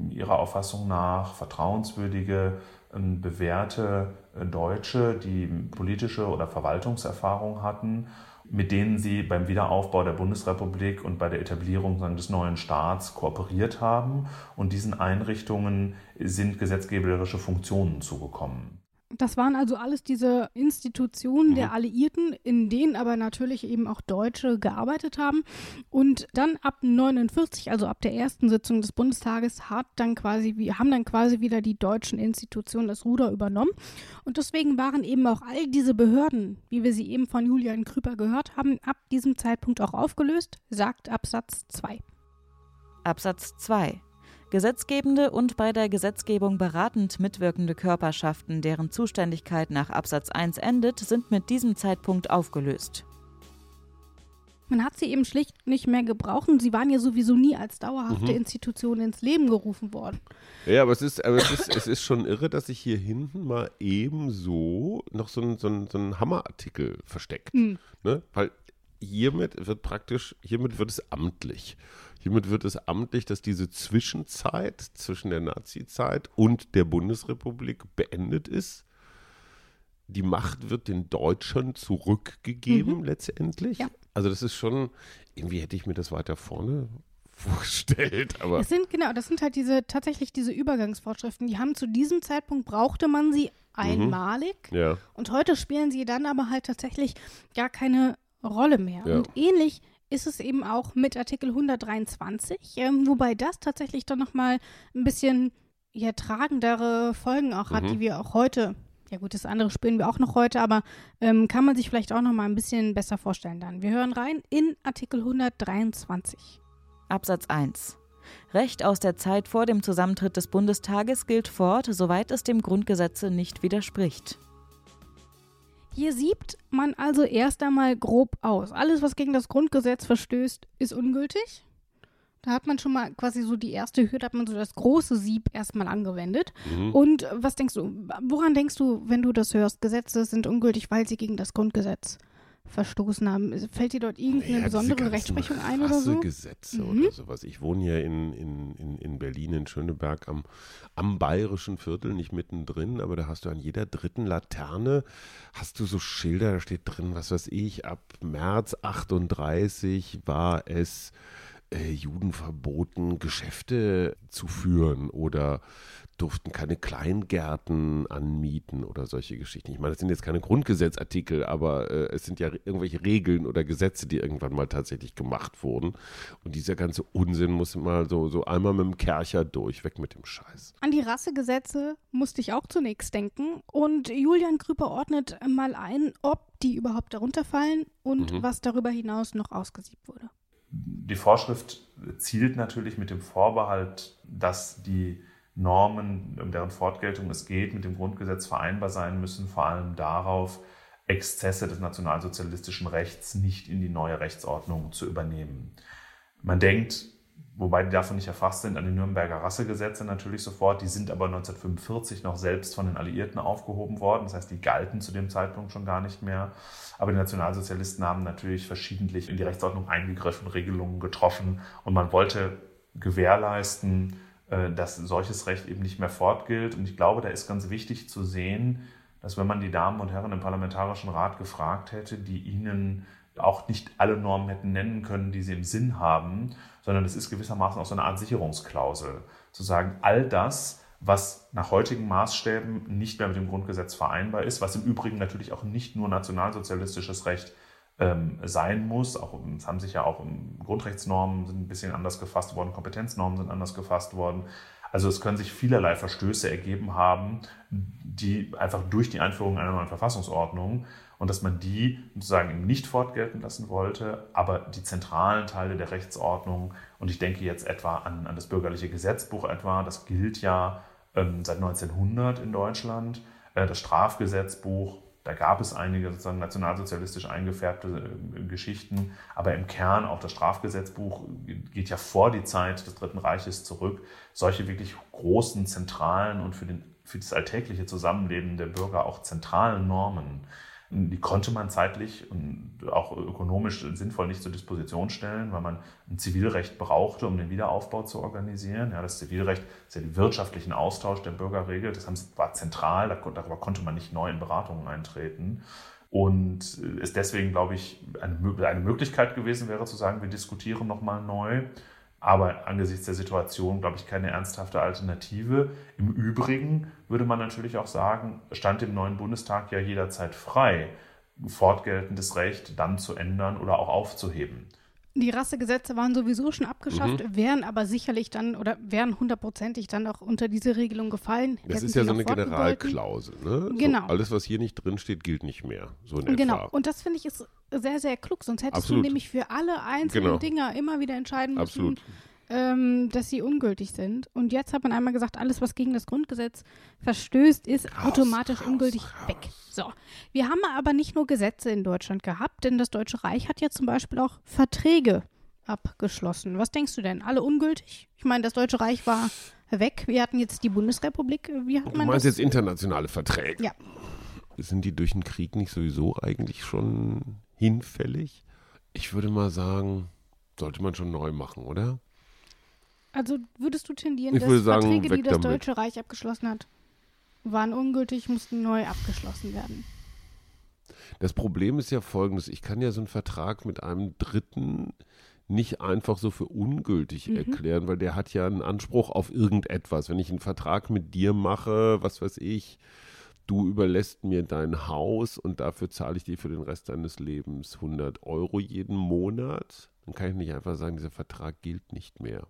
ihrer Auffassung nach vertrauenswürdige bewährte äh, Deutsche, die politische oder Verwaltungserfahrung hatten, mit denen sie beim Wiederaufbau der Bundesrepublik und bei der Etablierung des neuen Staats kooperiert haben. Und diesen Einrichtungen sind gesetzgeberische Funktionen zugekommen. Das waren also alles diese Institutionen mhm. der Alliierten, in denen aber natürlich eben auch Deutsche gearbeitet haben. Und dann ab 49, also ab der ersten Sitzung des Bundestages, hat dann quasi, haben dann quasi wieder die deutschen Institutionen das Ruder übernommen. Und deswegen waren eben auch all diese Behörden, wie wir sie eben von Julian Krüper gehört haben, ab diesem Zeitpunkt auch aufgelöst, sagt Absatz 2. Absatz 2. Gesetzgebende und bei der Gesetzgebung beratend mitwirkende Körperschaften, deren Zuständigkeit nach Absatz 1 endet, sind mit diesem Zeitpunkt aufgelöst. Man hat sie eben schlicht nicht mehr gebraucht und sie waren ja sowieso nie als dauerhafte mhm. Institution ins Leben gerufen worden. Ja, aber es ist, aber es ist, es ist schon irre, dass sich hier hinten mal ebenso noch so ein, so ein, so ein Hammerartikel versteckt. Mhm. Ne? Weil hiermit wird praktisch, hiermit wird es amtlich. Hiermit wird es amtlich, dass diese Zwischenzeit zwischen der Nazi-Zeit und der Bundesrepublik beendet ist. Die Macht wird den Deutschen zurückgegeben mhm. letztendlich. Ja. Also das ist schon, irgendwie hätte ich mir das weiter vorne (laughs) vorgestellt. Aber es sind genau, das sind halt diese tatsächlich diese Übergangsvorschriften. Die haben zu diesem Zeitpunkt brauchte man sie mhm. einmalig mhm. ja. und heute spielen sie dann aber halt tatsächlich gar keine Rolle mehr. Ja. Und ähnlich ist es eben auch mit Artikel 123, ähm, wobei das tatsächlich dann nochmal ein bisschen ja, tragendere Folgen auch hat, mhm. die wir auch heute ja gut, das andere spielen wir auch noch heute, aber ähm, kann man sich vielleicht auch noch mal ein bisschen besser vorstellen dann. Wir hören rein in Artikel 123. Absatz 1. Recht aus der Zeit vor dem Zusammentritt des Bundestages gilt fort, soweit es dem Grundgesetze nicht widerspricht. Hier siebt man also erst einmal grob aus. Alles, was gegen das Grundgesetz verstößt, ist ungültig. Da hat man schon mal quasi so die erste Hürde, hat man so das große Sieb erstmal angewendet. Mhm. Und was denkst du, woran denkst du, wenn du das hörst? Gesetze sind ungültig, weil sie gegen das Grundgesetz verstoßen haben. Fällt dir dort irgendeine ja, besondere Rechtsprechung ein oder so? Gesetze mhm. oder sowas. Ich wohne ja in, in, in, in Berlin, in Schöneberg, am, am bayerischen Viertel, nicht mittendrin, aber da hast du an jeder dritten Laterne, hast du so Schilder, da steht drin, was weiß ich, ab März 38 war es äh, Juden verboten, Geschäfte zu führen oder durften keine Kleingärten anmieten oder solche Geschichten. Ich meine, das sind jetzt keine Grundgesetzartikel, aber äh, es sind ja irgendwelche Regeln oder Gesetze, die irgendwann mal tatsächlich gemacht wurden. Und dieser ganze Unsinn muss mal so, so einmal mit dem Kercher durch, weg mit dem Scheiß. An die Rassegesetze musste ich auch zunächst denken. Und Julian Krüper ordnet mal ein, ob die überhaupt darunter fallen und mhm. was darüber hinaus noch ausgesiebt wurde. Die Vorschrift zielt natürlich mit dem Vorbehalt, dass die Normen, um deren Fortgeltung es geht, mit dem Grundgesetz vereinbar sein müssen, vor allem darauf, Exzesse des nationalsozialistischen Rechts nicht in die neue Rechtsordnung zu übernehmen. Man denkt, wobei die davon nicht erfasst sind, an die Nürnberger Rassegesetze natürlich sofort. Die sind aber 1945 noch selbst von den Alliierten aufgehoben worden. Das heißt, die galten zu dem Zeitpunkt schon gar nicht mehr. Aber die Nationalsozialisten haben natürlich verschiedentlich in die Rechtsordnung eingegriffen, Regelungen getroffen und man wollte gewährleisten, äh, dass solches Recht eben nicht mehr fortgilt. Und ich glaube, da ist ganz wichtig zu sehen, dass wenn man die Damen und Herren im Parlamentarischen Rat gefragt hätte, die ihnen auch nicht alle Normen hätten nennen können, die sie im Sinn haben, sondern es ist gewissermaßen auch so eine Art Sicherungsklausel. Zu sagen, all das, was nach heutigen Maßstäben nicht mehr mit dem Grundgesetz vereinbar ist, was im Übrigen natürlich auch nicht nur nationalsozialistisches Recht ähm, sein muss. Auch, es haben sich ja auch Grundrechtsnormen sind ein bisschen anders gefasst worden, Kompetenznormen sind anders gefasst worden. Also es können sich vielerlei Verstöße ergeben haben, die einfach durch die Einführung einer neuen Verfassungsordnung und dass man die sozusagen nicht fortgelten lassen wollte, aber die zentralen Teile der Rechtsordnung, und ich denke jetzt etwa an, an das bürgerliche Gesetzbuch etwa, das gilt ja ähm, seit 1900 in Deutschland, äh, das Strafgesetzbuch, da gab es einige sozusagen nationalsozialistisch eingefärbte äh, Geschichten, aber im Kern auch das Strafgesetzbuch geht ja vor die Zeit des Dritten Reiches zurück. Solche wirklich großen, zentralen und für, den, für das alltägliche Zusammenleben der Bürger auch zentralen Normen die konnte man zeitlich und auch ökonomisch sinnvoll nicht zur Disposition stellen, weil man ein Zivilrecht brauchte, um den Wiederaufbau zu organisieren. Ja, das Zivilrecht ist ja den wirtschaftlichen Austausch der Bürger regelt. Das war zentral, darüber konnte man nicht neu in Beratungen eintreten. Und ist deswegen, glaube ich, eine, Möglichkeit gewesen wäre zu sagen, wir diskutieren nochmal neu aber angesichts der Situation, glaube ich, keine ernsthafte Alternative. Im Übrigen würde man natürlich auch sagen, stand dem neuen Bundestag ja jederzeit frei, fortgeltendes Recht dann zu ändern oder auch aufzuheben. Die Rassegesetze waren sowieso schon abgeschafft, mhm. wären aber sicherlich dann oder wären hundertprozentig dann auch unter diese Regelung gefallen. Das ist ja so eine Generalklausel. Ne? Genau. So alles, was hier nicht drin steht, gilt nicht mehr. So in genau. Etwa. Und das finde ich ist sehr, sehr klug. Sonst hättest Absolut. du nämlich für alle einzelnen genau. Dinger immer wieder entscheiden müssen. Absolut. Ähm, dass sie ungültig sind. Und jetzt hat man einmal gesagt, alles, was gegen das Grundgesetz verstößt, ist Raus, automatisch raus, ungültig raus. weg. So. Wir haben aber nicht nur Gesetze in Deutschland gehabt, denn das Deutsche Reich hat ja zum Beispiel auch Verträge abgeschlossen. Was denkst du denn? Alle ungültig? Ich meine, das Deutsche Reich war weg. Wir hatten jetzt die Bundesrepublik. Wie hat Du man meinst das? jetzt internationale Verträge? Ja. Sind die durch den Krieg nicht sowieso eigentlich schon hinfällig? Ich würde mal sagen, sollte man schon neu machen, oder? Also würdest du tendieren, Ich dass würde sagen, Verträge, die das damit. Deutsche Reich abgeschlossen hat, waren ungültig, mussten neu abgeschlossen werden? Das Problem ist ja folgendes: Ich kann ja so einen Vertrag mit einem Dritten nicht einfach so für ungültig Mhm. erklären, weil der hat ja einen Anspruch auf irgendetwas. Wenn ich einen Vertrag mit dir mache, was weiß ich, du überlässt mir dein Haus und dafür zahle ich dir für den Rest deines Lebens 100 Euro jeden Monat, dann kann ich nicht einfach sagen, dieser Vertrag gilt nicht mehr.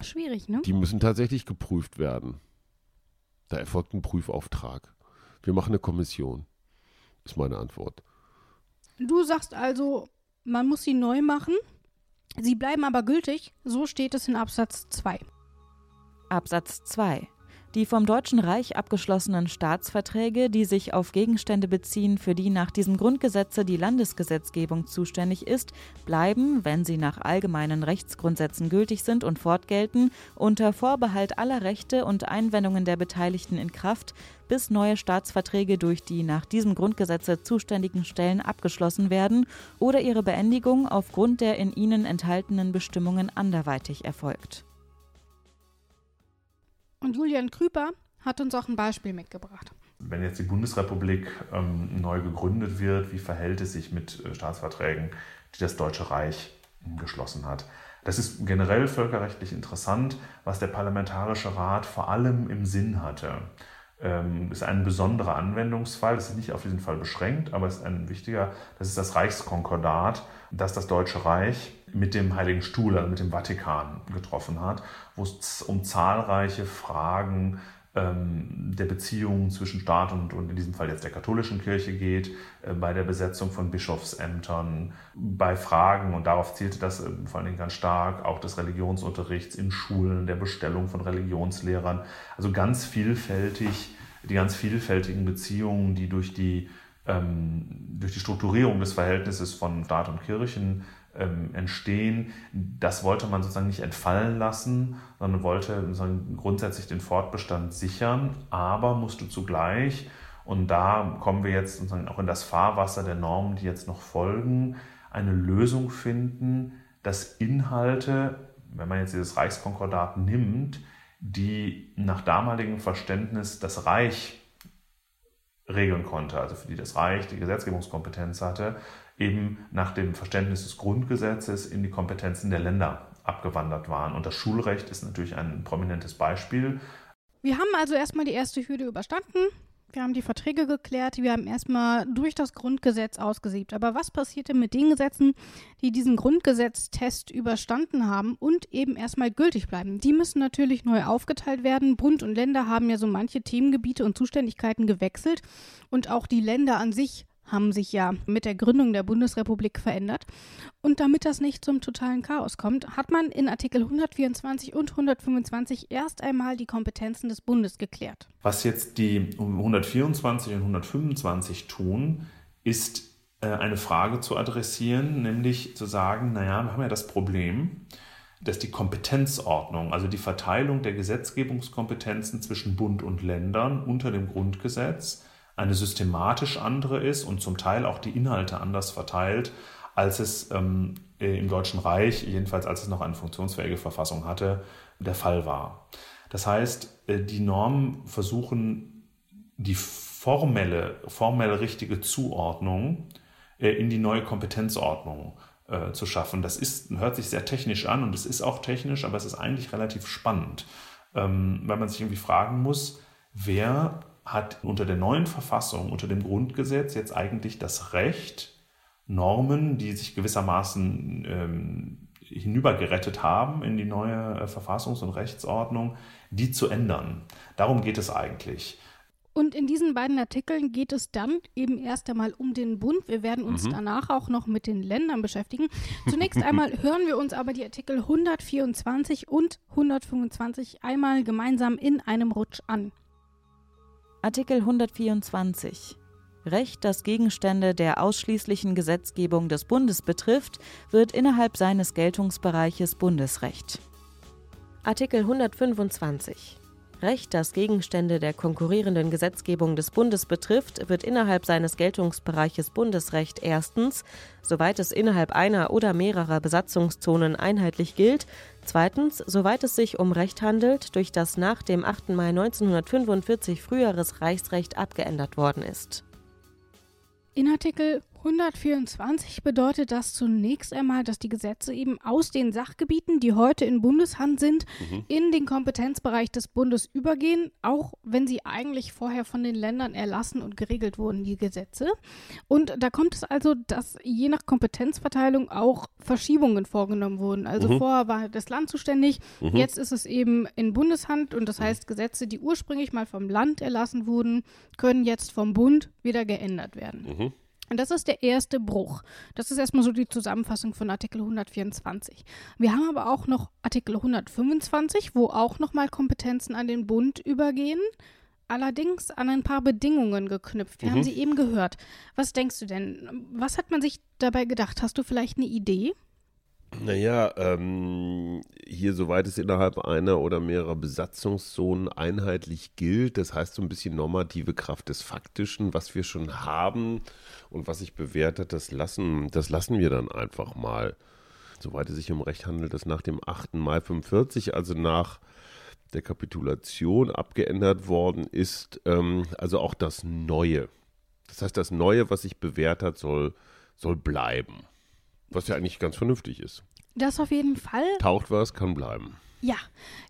Schwierig, ne? Die müssen tatsächlich geprüft werden. Da erfolgt ein Prüfauftrag. Wir machen eine Kommission, ist meine Antwort. Du sagst also, man muss sie neu machen. Sie bleiben aber gültig. So steht es in Absatz 2. Absatz 2. Die vom Deutschen Reich abgeschlossenen Staatsverträge, die sich auf Gegenstände beziehen, für die nach diesem Grundgesetze die Landesgesetzgebung zuständig ist, bleiben, wenn sie nach allgemeinen Rechtsgrundsätzen gültig sind und fortgelten, unter Vorbehalt aller Rechte und Einwendungen der Beteiligten in Kraft, bis neue Staatsverträge durch die nach diesem Grundgesetze zuständigen Stellen abgeschlossen werden oder ihre Beendigung aufgrund der in ihnen enthaltenen Bestimmungen anderweitig erfolgt. Und Julian Krüper hat uns auch ein Beispiel mitgebracht. Wenn jetzt die Bundesrepublik ähm, neu gegründet wird, wie verhält es sich mit äh, Staatsverträgen, die das Deutsche Reich geschlossen hat? Das ist generell völkerrechtlich interessant, was der Parlamentarische Rat vor allem im Sinn hatte. Ähm, ist ein besonderer Anwendungsfall, das ist nicht auf diesen Fall beschränkt, aber ist ein wichtiger, das ist das Reichskonkordat, das das Deutsche Reich mit dem Heiligen Stuhl, also mit dem Vatikan getroffen hat, wo es um zahlreiche Fragen der Beziehungen zwischen Staat und, und in diesem Fall jetzt der katholischen Kirche geht, äh, bei der Besetzung von Bischofsämtern, bei Fragen, und darauf zielte das äh, vor allen Dingen ganz stark, auch des Religionsunterrichts in Schulen, der Bestellung von Religionslehrern. Also ganz vielfältig, die ganz vielfältigen Beziehungen, die durch die, ähm, durch die Strukturierung des Verhältnisses von Staat und Kirchen ähm, entstehen. Das wollte man sozusagen nicht entfallen lassen, sondern wollte sozusagen grundsätzlich den Fortbestand sichern, aber musste zugleich, und da kommen wir jetzt sozusagen auch in das Fahrwasser der Normen, die jetzt noch folgen, eine Lösung finden, dass Inhalte, wenn man jetzt dieses Reichskonkordat nimmt, die nach damaligem Verständnis das Reich regeln konnte, also für die das Reich die Gesetzgebungskompetenz hatte, eben nach dem Verständnis des Grundgesetzes in die Kompetenzen der Länder abgewandert waren. Und das Schulrecht ist natürlich ein prominentes Beispiel. Wir haben also erstmal die erste Hürde überstanden. Wir haben die Verträge geklärt. Wir haben erstmal durch das Grundgesetz ausgesiebt. Aber was passierte mit den Gesetzen, die diesen Grundgesetztest überstanden haben und eben erstmal gültig bleiben? Die müssen natürlich neu aufgeteilt werden. Bund und Länder haben ja so manche Themengebiete und Zuständigkeiten gewechselt. Und auch die Länder an sich haben sich ja mit der Gründung der Bundesrepublik verändert. Und damit das nicht zum totalen Chaos kommt, hat man in Artikel 124 und 125 erst einmal die Kompetenzen des Bundes geklärt. Was jetzt die 124 und 125 tun, ist äh, eine Frage zu adressieren, nämlich zu sagen, naja, wir haben ja das Problem, dass die Kompetenzordnung, also die Verteilung der Gesetzgebungskompetenzen zwischen Bund und Ländern unter dem Grundgesetz, eine systematisch andere ist und zum Teil auch die Inhalte anders verteilt, als es ähm, im Deutschen Reich, jedenfalls als es noch eine funktionsfähige Verfassung hatte, der Fall war. Das heißt, äh, die Normen versuchen, die formelle, formell richtige Zuordnung äh, in die neue Kompetenzordnung äh, zu schaffen. Das ist, hört sich sehr technisch an und es ist auch technisch, aber es ist eigentlich relativ spannend, ähm, weil man sich irgendwie fragen muss, wer hat unter der neuen Verfassung, unter dem Grundgesetz jetzt eigentlich das Recht, Normen, die sich gewissermaßen ähm, hinübergerettet haben in die neue äh, Verfassungs- und Rechtsordnung, die zu ändern. Darum geht es eigentlich. Und in diesen beiden Artikeln geht es dann eben erst einmal um den Bund. Wir werden uns Mhm. danach auch noch mit den Ländern beschäftigen. Zunächst (laughs) einmal hören wir uns aber die Artikel 124 und 125 einmal gemeinsam in einem Rutsch an. Artikel 124. Recht, das Gegenstände der ausschließlichen Gesetzgebung des Bundes betrifft, wird innerhalb seines Geltungsbereiches Bundesrecht. Artikel 125. Recht, das Gegenstände der konkurrierenden Gesetzgebung des Bundes betrifft, wird innerhalb seines Geltungsbereiches Bundesrecht erstens, soweit es innerhalb einer oder mehrerer Besatzungszonen einheitlich gilt, zweitens, soweit es sich um Recht handelt, durch das nach dem 8. Mai 1945 früheres Reichsrecht abgeändert worden ist. In Artikel 124 bedeutet das zunächst einmal, dass die Gesetze eben aus den Sachgebieten, die heute in Bundeshand sind, in den Kompetenzbereich des Bundes übergehen, auch wenn sie eigentlich vorher von den Ländern erlassen und geregelt wurden, die Gesetze. Und da kommt es also, dass je nach Kompetenzverteilung auch Verschiebungen vorgenommen wurden. Also vorher war das Land zuständig, jetzt ist es eben in Bundeshand und das heißt, Gesetze, die ursprünglich mal vom Land erlassen wurden, können jetzt vom Bund wieder geändert werden. Und das ist der erste Bruch. Das ist erstmal so die Zusammenfassung von Artikel 124. Wir haben aber auch noch Artikel 125, wo auch nochmal Kompetenzen an den Bund übergehen. Allerdings an ein paar Bedingungen geknüpft. Wir haben sie eben gehört. Was denkst du denn? Was hat man sich dabei gedacht? Hast du vielleicht eine Idee? Naja, ähm, hier, soweit es innerhalb einer oder mehrerer Besatzungszonen einheitlich gilt, das heißt so ein bisschen normative Kraft des Faktischen, was wir schon haben und was sich bewährt hat, das lassen, das lassen wir dann einfach mal. Soweit es sich um Recht handelt, das nach dem 8. Mai 45, also nach der Kapitulation abgeändert worden ist, ähm, also auch das Neue. Das heißt, das Neue, was sich bewährt hat, soll, soll bleiben. Was ja eigentlich ganz vernünftig ist. Das auf jeden Fall. Taucht was, kann bleiben. Ja,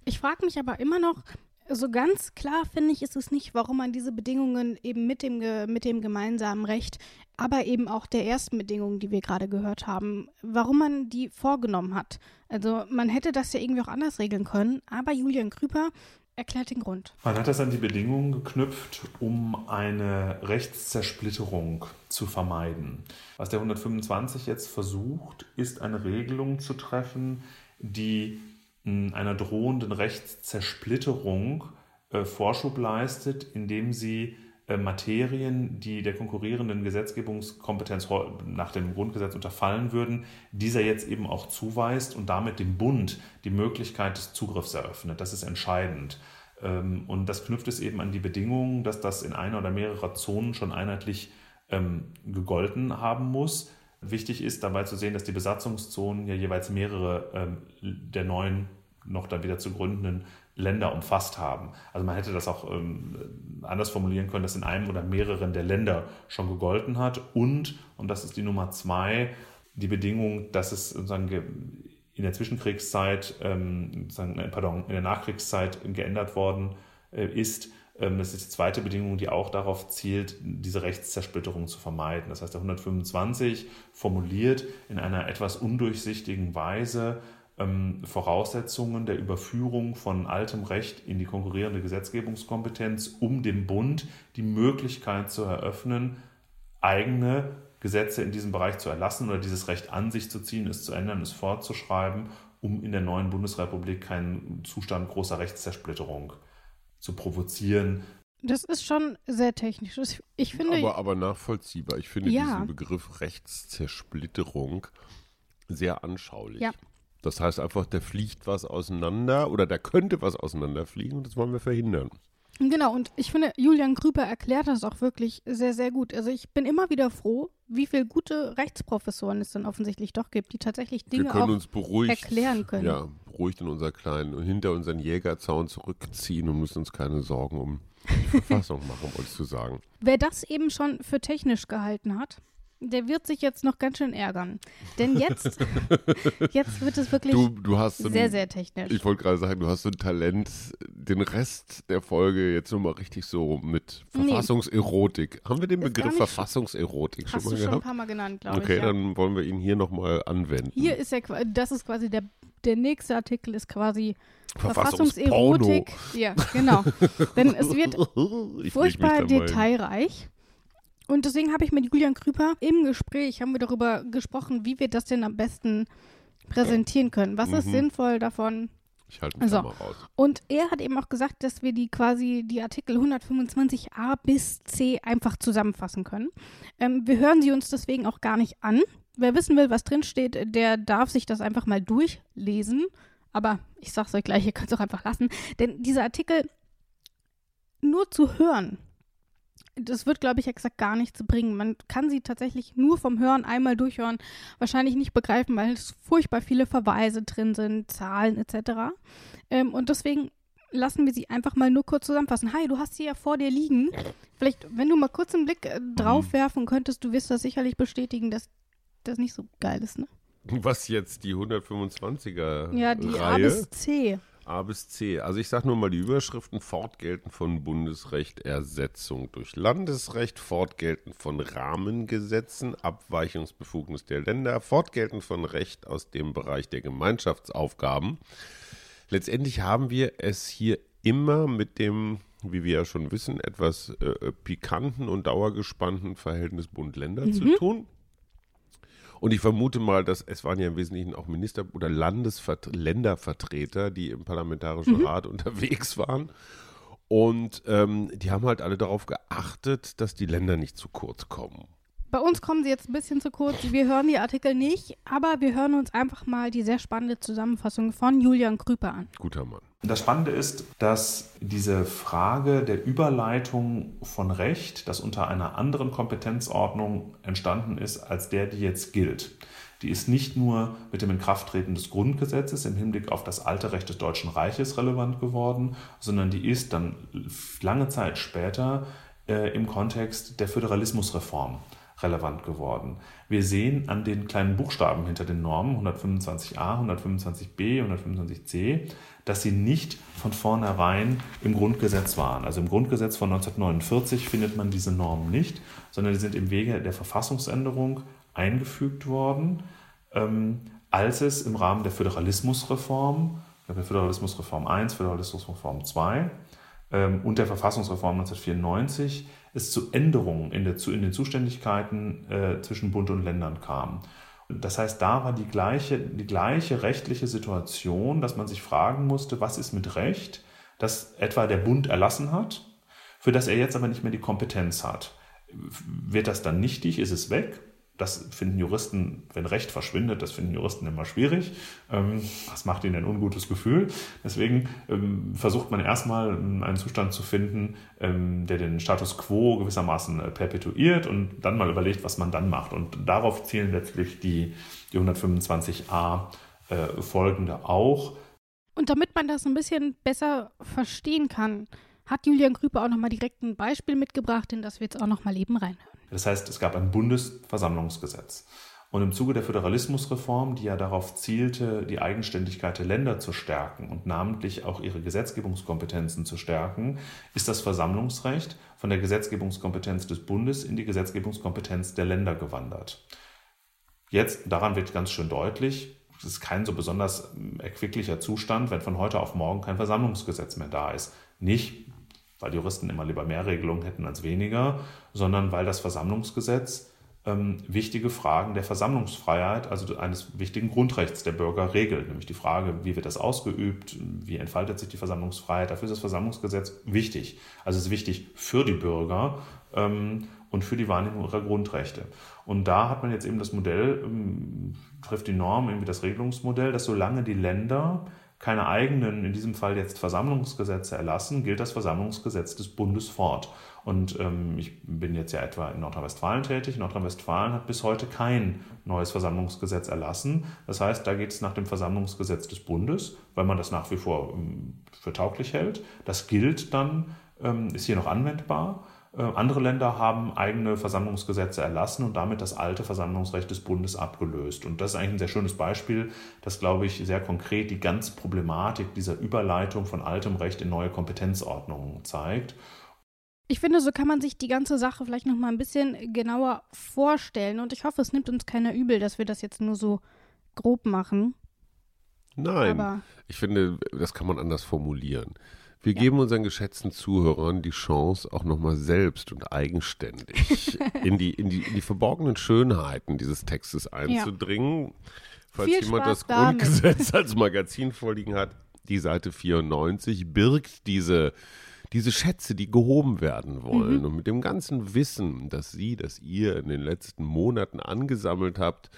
ich frage mich aber immer noch, so ganz klar finde ich, ist es nicht, warum man diese Bedingungen eben mit dem, mit dem gemeinsamen Recht, aber eben auch der ersten Bedingung, die wir gerade gehört haben, warum man die vorgenommen hat. Also man hätte das ja irgendwie auch anders regeln können, aber Julian Krüper erklärt den Grund. Man hat das an die Bedingungen geknüpft, um eine Rechtszersplitterung zu vermeiden. Was der 125 jetzt versucht, ist eine Regelung zu treffen, die mh, einer drohenden Rechtszersplitterung äh, Vorschub leistet, indem sie Materien, die der konkurrierenden Gesetzgebungskompetenz nach dem Grundgesetz unterfallen würden, dieser jetzt eben auch zuweist und damit dem Bund die Möglichkeit des Zugriffs eröffnet. Das ist entscheidend. Ähm, Und das knüpft es eben an die Bedingungen, dass das in einer oder mehrerer Zonen schon einheitlich ähm, gegolten haben muss. Wichtig ist dabei zu sehen, dass die Besatzungszonen ja jeweils mehrere ähm, der neuen noch dann wieder zu gründenden Länder umfasst haben. Also man hätte das auch ähm, anders formulieren können, dass in einem oder mehreren der Länder schon gegolten hat und, und das ist die Nummer zwei, die Bedingung, dass es sozusagen ge- in der Zwischenkriegszeit, ähm, äh, pardon, in der Nachkriegszeit geändert worden äh, ist. Ähm, das ist die zweite Bedingung, die auch darauf zielt, diese Rechtszersplitterung zu vermeiden. Das heißt, der 125 formuliert in einer etwas undurchsichtigen Weise Voraussetzungen der Überführung von altem Recht in die konkurrierende Gesetzgebungskompetenz, um dem Bund die Möglichkeit zu eröffnen, eigene Gesetze in diesem Bereich zu erlassen oder dieses Recht an sich zu ziehen, es zu ändern, es fortzuschreiben, um in der neuen Bundesrepublik keinen Zustand großer Rechtszersplitterung zu provozieren. Das ist schon sehr technisch. Ich finde, aber, aber nachvollziehbar. Ich finde Ja. diesen Begriff Rechtszersplitterung sehr anschaulich. Ja. Das heißt einfach, da fliegt was auseinander oder da könnte was auseinanderfliegen und das wollen wir verhindern. Genau, und ich finde, Julian Krüper erklärt das auch wirklich sehr, sehr gut. Also ich bin immer wieder froh, wie viele gute Rechtsprofessoren es dann offensichtlich doch gibt, die tatsächlich Dinge wir können auch uns beruhigt, erklären können. Ja, beruhigt in unser kleinen und hinter unseren Jägerzaun zurückziehen und müssen uns keine Sorgen um die (laughs) Verfassung machen, wolltest du sagen. Wer das eben schon für technisch gehalten hat, der wird sich jetzt noch ganz schön ärgern. Denn jetzt, (laughs) jetzt wird es wirklich Du, du hast ein, sehr, sehr technisch. Ich wollte gerade sagen, du hast so ein Talent, den Rest der Folge jetzt nochmal richtig so mit Nee. Verfassungserotik. Haben wir den Ist Begriff Verfassungserotik schon Hast mal du schon ein gehabt? paar Mal genannt, glaube Okay, ich. Ja. dann wollen wir ihn hier nochmal anwenden. Hier ist ja, das ist quasi der der nächste Artikel ist quasi Verfassungserotik. Ja, genau. Denn es wird (laughs) furchtbar detailreich. Und deswegen habe ich mit Julian Krüper im Gespräch, haben wir darüber gesprochen, wie wir das denn am besten präsentieren können. Was mhm. ist sinnvoll davon? Ich halte mich so. mal raus. Und er hat eben auch gesagt, dass wir die quasi die Artikel 125a bis c einfach zusammenfassen können. Ähm, wir hören sie uns deswegen auch gar nicht an. Wer wissen will, was drinsteht, der darf sich das einfach mal durchlesen. Aber ich sag's euch gleich, ihr könnt es auch einfach lassen. Denn diese Artikel nur zu hören, das wird, glaube ich, exakt gar nichts bringen. Man kann sie tatsächlich nur vom Hören einmal durchhören wahrscheinlich nicht begreifen, weil es furchtbar viele Verweise drin sind, Zahlen etc. Ähm, und deswegen lassen wir sie einfach mal nur kurz zusammenfassen. Hi, du hast sie ja vor dir liegen. Vielleicht, wenn du mal kurz einen Blick äh, drauf werfen könntest, du wirst das sicherlich bestätigen, dass das nicht so geil ist, ne? Was jetzt die 125er? Ja, die Reihe? A bis C. A bis C. Also ich sage nur mal die Überschriften. Fortgelten von Bundesrecht, Ersetzung durch Landesrecht, Fortgelten von Rahmengesetzen, Abweichungsbefugnis der Länder, Fortgelten von Recht aus dem Bereich der Gemeinschaftsaufgaben. Letztendlich haben wir es hier immer mit dem, wie wir ja schon wissen, etwas äh, pikanten und dauergespannten Verhältnis Bund-Länder mhm. zu tun. Und ich vermute mal, dass es waren ja im Wesentlichen auch Minister- oder Landesvert Ländervertreter, die im Parlamentarischen mhm. Rat (laughs) unterwegs waren. Und ähm, die haben halt alle darauf geachtet, dass die Länder nicht zu kurz kommen. Bei uns kommen sie jetzt ein bisschen zu kurz. Wir hören die Artikel nicht, aber wir hören uns einfach mal die sehr spannende Zusammenfassung von Julian Krüper an. Guter Mann. Das Spannende ist, dass diese Frage der Überleitung von Recht, das unter einer anderen Kompetenzordnung entstanden ist, als der, die jetzt gilt, die ist nicht nur mit dem Inkrafttreten des Grundgesetzes im Hinblick auf das alte Recht des Deutschen Reiches relevant geworden, sondern die ist dann lange Zeit später äh, im Kontext der Föderalismusreform relevant geworden. Wir sehen an den kleinen Buchstaben hinter den Normen 125a, 125b, 125c, dass sie nicht von vornherein im Grundgesetz waren. Also im Grundgesetz von 1949 findet man diese Normen nicht, sondern die sind im Wege der Verfassungsänderung eingefügt worden, ähm, als es im Rahmen der Föderalismusreform, der Föderalismusreform 1, Föderalismusreform 2 ähm, und der Verfassungsreform 1994 es zu Änderungen in, der, in den Zuständigkeiten äh, zwischen Bund und Ländern kam. Das heißt, da war die gleiche, die gleiche rechtliche Situation, dass man sich fragen musste, was ist mit Recht, das etwa der Bund erlassen hat, für das er jetzt aber nicht mehr die Kompetenz hat. Wird das dann nichtig? Ist es weg? Das finden Juristen, wenn Recht verschwindet, das finden Juristen immer schwierig. Ähm, das macht ihnen ein ungutes Gefühl. Deswegen ähm, versucht man erstmal einen Zustand zu finden, ähm, der den Status quo gewissermaßen äh, perpetuiert und dann mal überlegt, was man dann macht. Und darauf zielen letztlich die, die 125a äh, folgende auch. Und damit man das ein bisschen besser verstehen kann, hat Julian Krüper auch nochmal direkt ein Beispiel mitgebracht, in das wir jetzt auch nochmal eben reinhören. Das heißt, es gab ein Bundesversammlungsgesetz. Und im Zuge der Föderalismusreform, die ja darauf zielte, die Eigenständigkeit der Länder zu stärken und namentlich auch ihre Gesetzgebungskompetenzen zu stärken, ist das Versammlungsrecht von der Gesetzgebungskompetenz des Bundes in die Gesetzgebungskompetenz der Länder gewandert. Jetzt, daran wird ganz schön deutlich, es ist kein so besonders erquicklicher Zustand, wenn von heute auf morgen kein Versammlungsgesetz mehr da ist. Nicht, weil Juristen immer lieber mehr Regelungen hätten als weniger, sondern weil das Versammlungsgesetz ähm, wichtige Fragen der Versammlungsfreiheit, also eines wichtigen Grundrechts der Bürger regelt, nämlich die Frage, wie wird das ausgeübt, wie entfaltet sich die Versammlungsfreiheit. Dafür ist das Versammlungsgesetz wichtig. Also es ist wichtig für die Bürger ähm, und für die Wahrnehmung ihrer Grundrechte. Und da hat man jetzt eben das Modell, ähm, trifft die Norm, irgendwie das Regelungsmodell, dass solange die Länder keine eigenen, in diesem Fall jetzt Versammlungsgesetze erlassen, gilt das Versammlungsgesetz des Bundes fort. Und ähm, ich bin jetzt ja etwa in Nordrhein-Westfalen tätig. Nordrhein-Westfalen hat bis heute kein neues Versammlungsgesetz erlassen. Das heißt, da geht es nach dem Versammlungsgesetz des Bundes, weil man das nach wie vor ähm, für tauglich hält. Das gilt dann, ähm, ist hier noch anwendbar. Äh, andere Länder haben eigene Versammlungsgesetze erlassen und damit das alte Versammlungsrecht des Bundes abgelöst. Und das ist eigentlich ein sehr schönes Beispiel, das, glaube ich, sehr konkret die ganze Problematik dieser Überleitung von altem Recht in neue Kompetenzordnungen zeigt. Ich finde, so kann man sich die ganze Sache vielleicht noch mal ein bisschen genauer vorstellen. Und ich hoffe, es nimmt uns keiner übel, dass wir das jetzt nur so grob machen. Nein, Aber ich finde, das kann man anders formulieren. Wir ja. geben unseren geschätzten Zuhörern die Chance, auch nochmal selbst und eigenständig (laughs) in, die, in, die, in die verborgenen Schönheiten dieses Textes einzudringen. Ja. Falls Viel jemand Spaß das Grundgesetz als Magazin vorliegen hat, die Seite 94 birgt diese, diese Schätze, die gehoben werden wollen. Mhm. Und mit dem ganzen Wissen, das Sie, das ihr in den letzten Monaten angesammelt habt,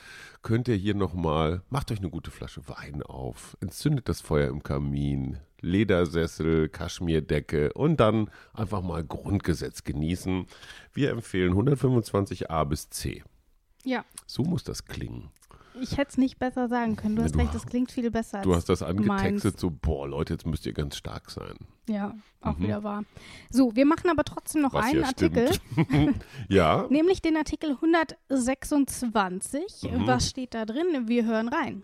könnt ihr hier nochmal, macht euch eine gute Flasche Wein auf, entzündet das Feuer im Kamin, Ledersessel, Kaschmirdecke und dann einfach mal Grundgesetz genießen. Wir empfehlen 125a bis C. Ja. So muss das klingen. Ich hätte es nicht besser sagen können. Du hast du, recht, das klingt viel besser. Du hast das angetextet, so, boah, Leute, jetzt müsst ihr ganz stark sein. Ja, auch mhm. wieder wahr. So, wir machen aber trotzdem noch Was einen ja Artikel. (laughs) ja. Nämlich den Artikel 126. Mhm. Was steht da drin? Wir hören rein.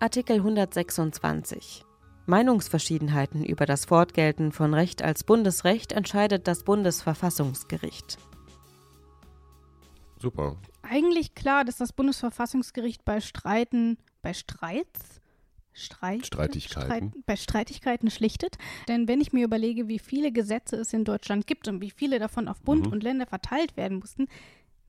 Artikel 126. Meinungsverschiedenheiten über das Fortgelten von Recht als Bundesrecht entscheidet das Bundesverfassungsgericht. Super. Eigentlich klar, dass das Bundesverfassungsgericht bei Streiten, bei Streits, Streit, Streitigkeiten. Streit, bei Streitigkeiten schlichtet. Denn wenn ich mir überlege, wie viele Gesetze es in Deutschland gibt und wie viele davon auf Bund mhm. und Länder verteilt werden mussten,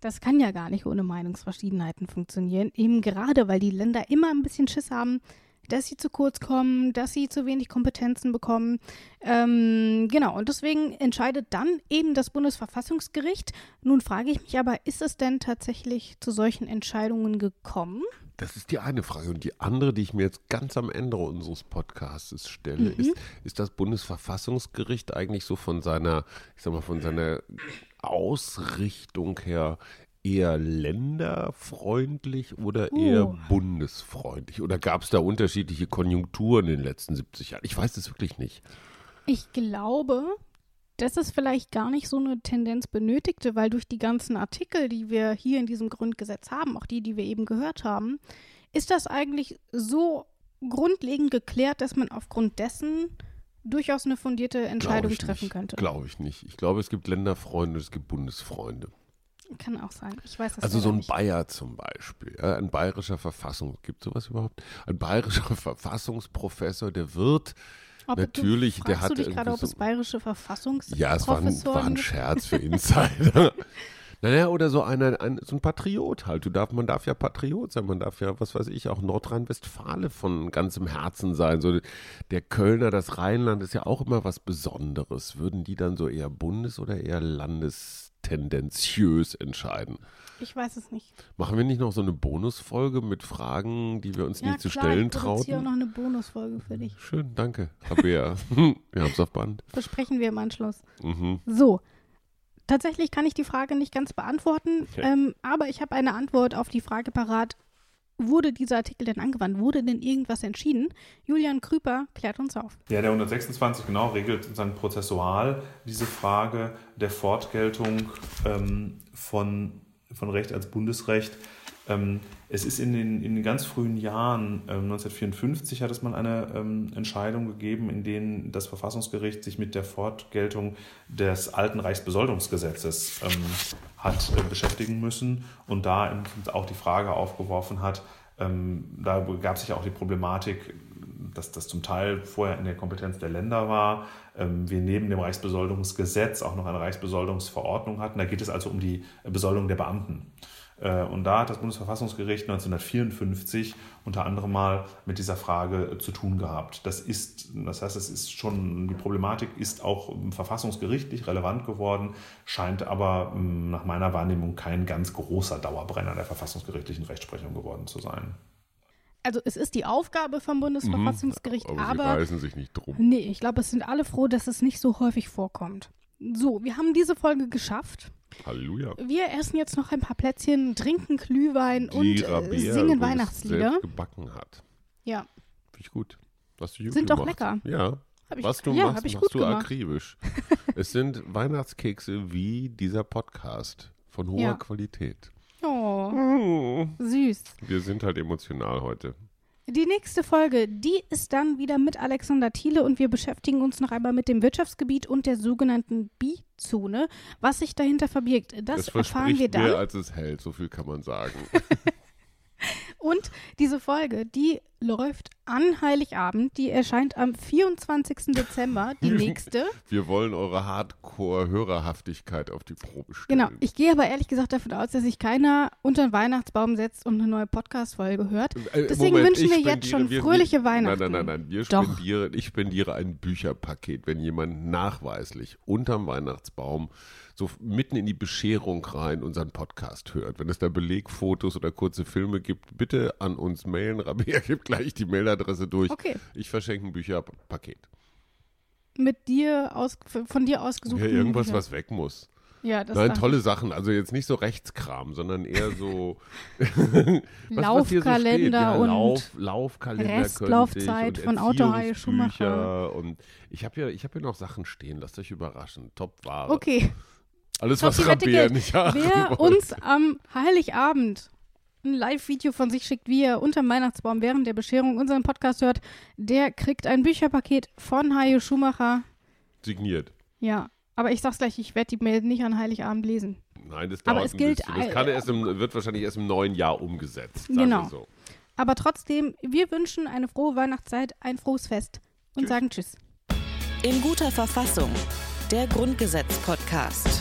das kann ja gar nicht ohne Meinungsverschiedenheiten funktionieren. Eben gerade, weil die Länder immer ein bisschen Schiss haben, dass sie zu kurz kommen, dass sie zu wenig Kompetenzen bekommen. Ähm, genau, und deswegen entscheidet dann eben das Bundesverfassungsgericht. Nun frage ich mich aber, ist es denn tatsächlich zu solchen Entscheidungen gekommen? Das ist die eine Frage. Und die andere, die ich mir jetzt ganz am Ende unseres Podcasts stelle, mhm. ist, ist das Bundesverfassungsgericht eigentlich so von seiner, ich sag mal, von seiner Ausrichtung her eher länderfreundlich oder eher uh. bundesfreundlich? Oder gab es da unterschiedliche Konjunkturen in den letzten 70 Jahren? Ich weiß das wirklich nicht. Ich glaube, dass es vielleicht gar nicht so eine Tendenz benötigte, weil durch die ganzen Artikel, die wir hier in diesem Grundgesetz haben, auch die, die wir eben gehört haben, ist das eigentlich so grundlegend geklärt, dass man aufgrund dessen durchaus eine fundierte Entscheidung treffen nicht. könnte. Glaube ich nicht. Ich glaube, es gibt Länderfreunde, es gibt Bundesfreunde. Kann auch sein. Ich weiß das Also so ein nicht. Bayer zum Beispiel, ja, ein bayerischer Verfassung, gibt sowas überhaupt? Ein bayerischer (laughs) Verfassungsprofessor, der wird ob natürlich, du, der hat. du dich gerade, ob es bayerische Verfassungs Ja, es war ein, war ein Scherz für (laughs) Insider. Naja, oder so einer, ein, so ein Patriot halt. Du darf, man darf ja Patriot sein, man darf ja, was weiß ich, auch Nordrhein-Westfale von ganzem Herzen sein. So der Kölner, das Rheinland ist ja auch immer was Besonderes. Würden die dann so eher Bundes- oder eher Landes tendenziös entscheiden. Ich weiß es nicht. Machen wir nicht noch so eine Bonusfolge mit Fragen, die wir uns ja, nicht zu stellen trauen? Ich hier noch eine Bonusfolge für dich. Schön, danke, Rabea. (laughs) wir haben es auf Band. Versprechen wir im Anschluss. Mhm. So. Tatsächlich kann ich die Frage nicht ganz beantworten, okay. ähm, aber ich habe eine Antwort auf die Frage parat, wurde dieser Artikel denn angewandt? Wurde denn irgendwas entschieden? Julian Krüper klärt uns auf. Ja, der 126 genau regelt dann prozessual diese Frage der Fortgeltung ähm, von, von Recht als Bundesrecht. Ähm, es ist in den, in den ganz frühen Jahren, ähm, 1954 hat es mal eine ähm, Entscheidung gegeben, in denen das Verfassungsgericht sich mit der Fortgeltung des alten Reichsbesoldungsgesetzes ähm, hat äh, beschäftigen müssen und da auch die Frage aufgeworfen hat, ähm, da gab sich auch die Problematik, dass das zum Teil vorher in der Kompetenz der Länder war. Ähm, wir neben dem Reichsbesoldungsgesetz auch noch eine Reichsbesoldungsverordnung hatten. Da geht es also um die Besoldung der Beamten. Äh, und da hat das Bundesverfassungsgericht 1954 unter anderem mal mit dieser Frage zu tun gehabt. Das ist, das heißt, es ist schon, die Problematik ist auch verfassungsgerichtlich relevant geworden, scheint aber hm, nach meiner Wahrnehmung kein ganz großer Dauerbrenner der verfassungsgerichtlichen Rechtsprechung geworden zu sein. Also es ist die Aufgabe vom Bundesverfassungsgericht, mhm, aber, aber sie reißen sich nicht drum. Nee, ich glaube, es sind alle froh, dass es nicht so häufig vorkommt. So, wir haben diese Folge geschafft. Halleluja. Wir essen jetzt noch ein paar Plätzchen, trinken Glühwein und äh, singen Weihnachtslieder. Selbst gebacken hat. Ja. Finde ich gut. Hast du gut Sind gemacht. doch lecker. Ja. Ich, Was du ja, machst, ich machst du gemacht. akribisch. (laughs) es sind Weihnachtskekse wie dieser Podcast von hoher Ja. Qualität. Oh, Mm. süß. Wir sind halt emotional heute. Die nächste Folge, die ist dann wieder mit Alexander Thiele und wir beschäftigen uns noch einmal mit dem Wirtschaftsgebiet und der sogenannten Bi-Zone. Was sich dahinter verbirgt, das es erfahren wir dann. mehr, als es hält, so viel kann man sagen. (laughs) Und diese Folge, die läuft an Heiligabend. Die erscheint am 24. Dezember, die (laughs) nächste. Wir wollen eure Hardcore-Hörerhaftigkeit auf die Probe stellen. Genau. Ich gehe aber ehrlich gesagt davon aus, dass sich keiner unter den Weihnachtsbaum setzt und eine neue Podcast-Folge hört. Äh, Deswegen Moment, wünschen wir jetzt schon wir- fröhliche wir, Weihnachten. Nein, nein, nein, nein. Wir spendieren, ich spendiere ein Bücherpaket, wenn jemand nachweislich unterm Weihnachtsbaum so mitten in die Bescherung rein unseren Podcast hört. Wenn es da Belegfotos oder kurze Filme gibt, bitte an uns mailen. (laughs) Rabea gibt gleich die Mailadresse durch. Okay. Ich verschenke ein Bücherpaket. Mit dir aus, von dir Ja, ausgesuchten irgendwas, Büchern. was weg muss. Ja, das Nein, tolle Sachen. Also jetzt nicht so Rechtskram, sondern eher so (laughs) was, Laufkalender ja, und Lauf, Laufkalender Restlaufzeit ich von und Autoreihe Erziehungsbücher Schumacher. Und ich habe ja, ich habe ja noch Sachen stehen. Lasst euch überraschen. Top-Ware. Okay. Alles, was Rabea nicht haben Wer wollte. uns am Heiligabend ein Live-Video von sich schickt, wie er unterm Weihnachtsbaum während der Bescherung unseren Podcast hört, der kriegt ein Bücherpaket von Hajo Schumacher. signiert. Ja, aber ich sag's gleich, ich werde die Mail nicht an Heiligabend lesen. Nein, das Aber dauert es ein gilt bisschen. Das kann erst im, wird wahrscheinlich erst im neuen Jahr umgesetzt. Genau. So. Aber trotzdem, wir wünschen eine frohe Weihnachtszeit, ein frohes Fest und Tschüss. sagen Tschüss. In guter Verfassung. Der Grundgesetz-Podcast.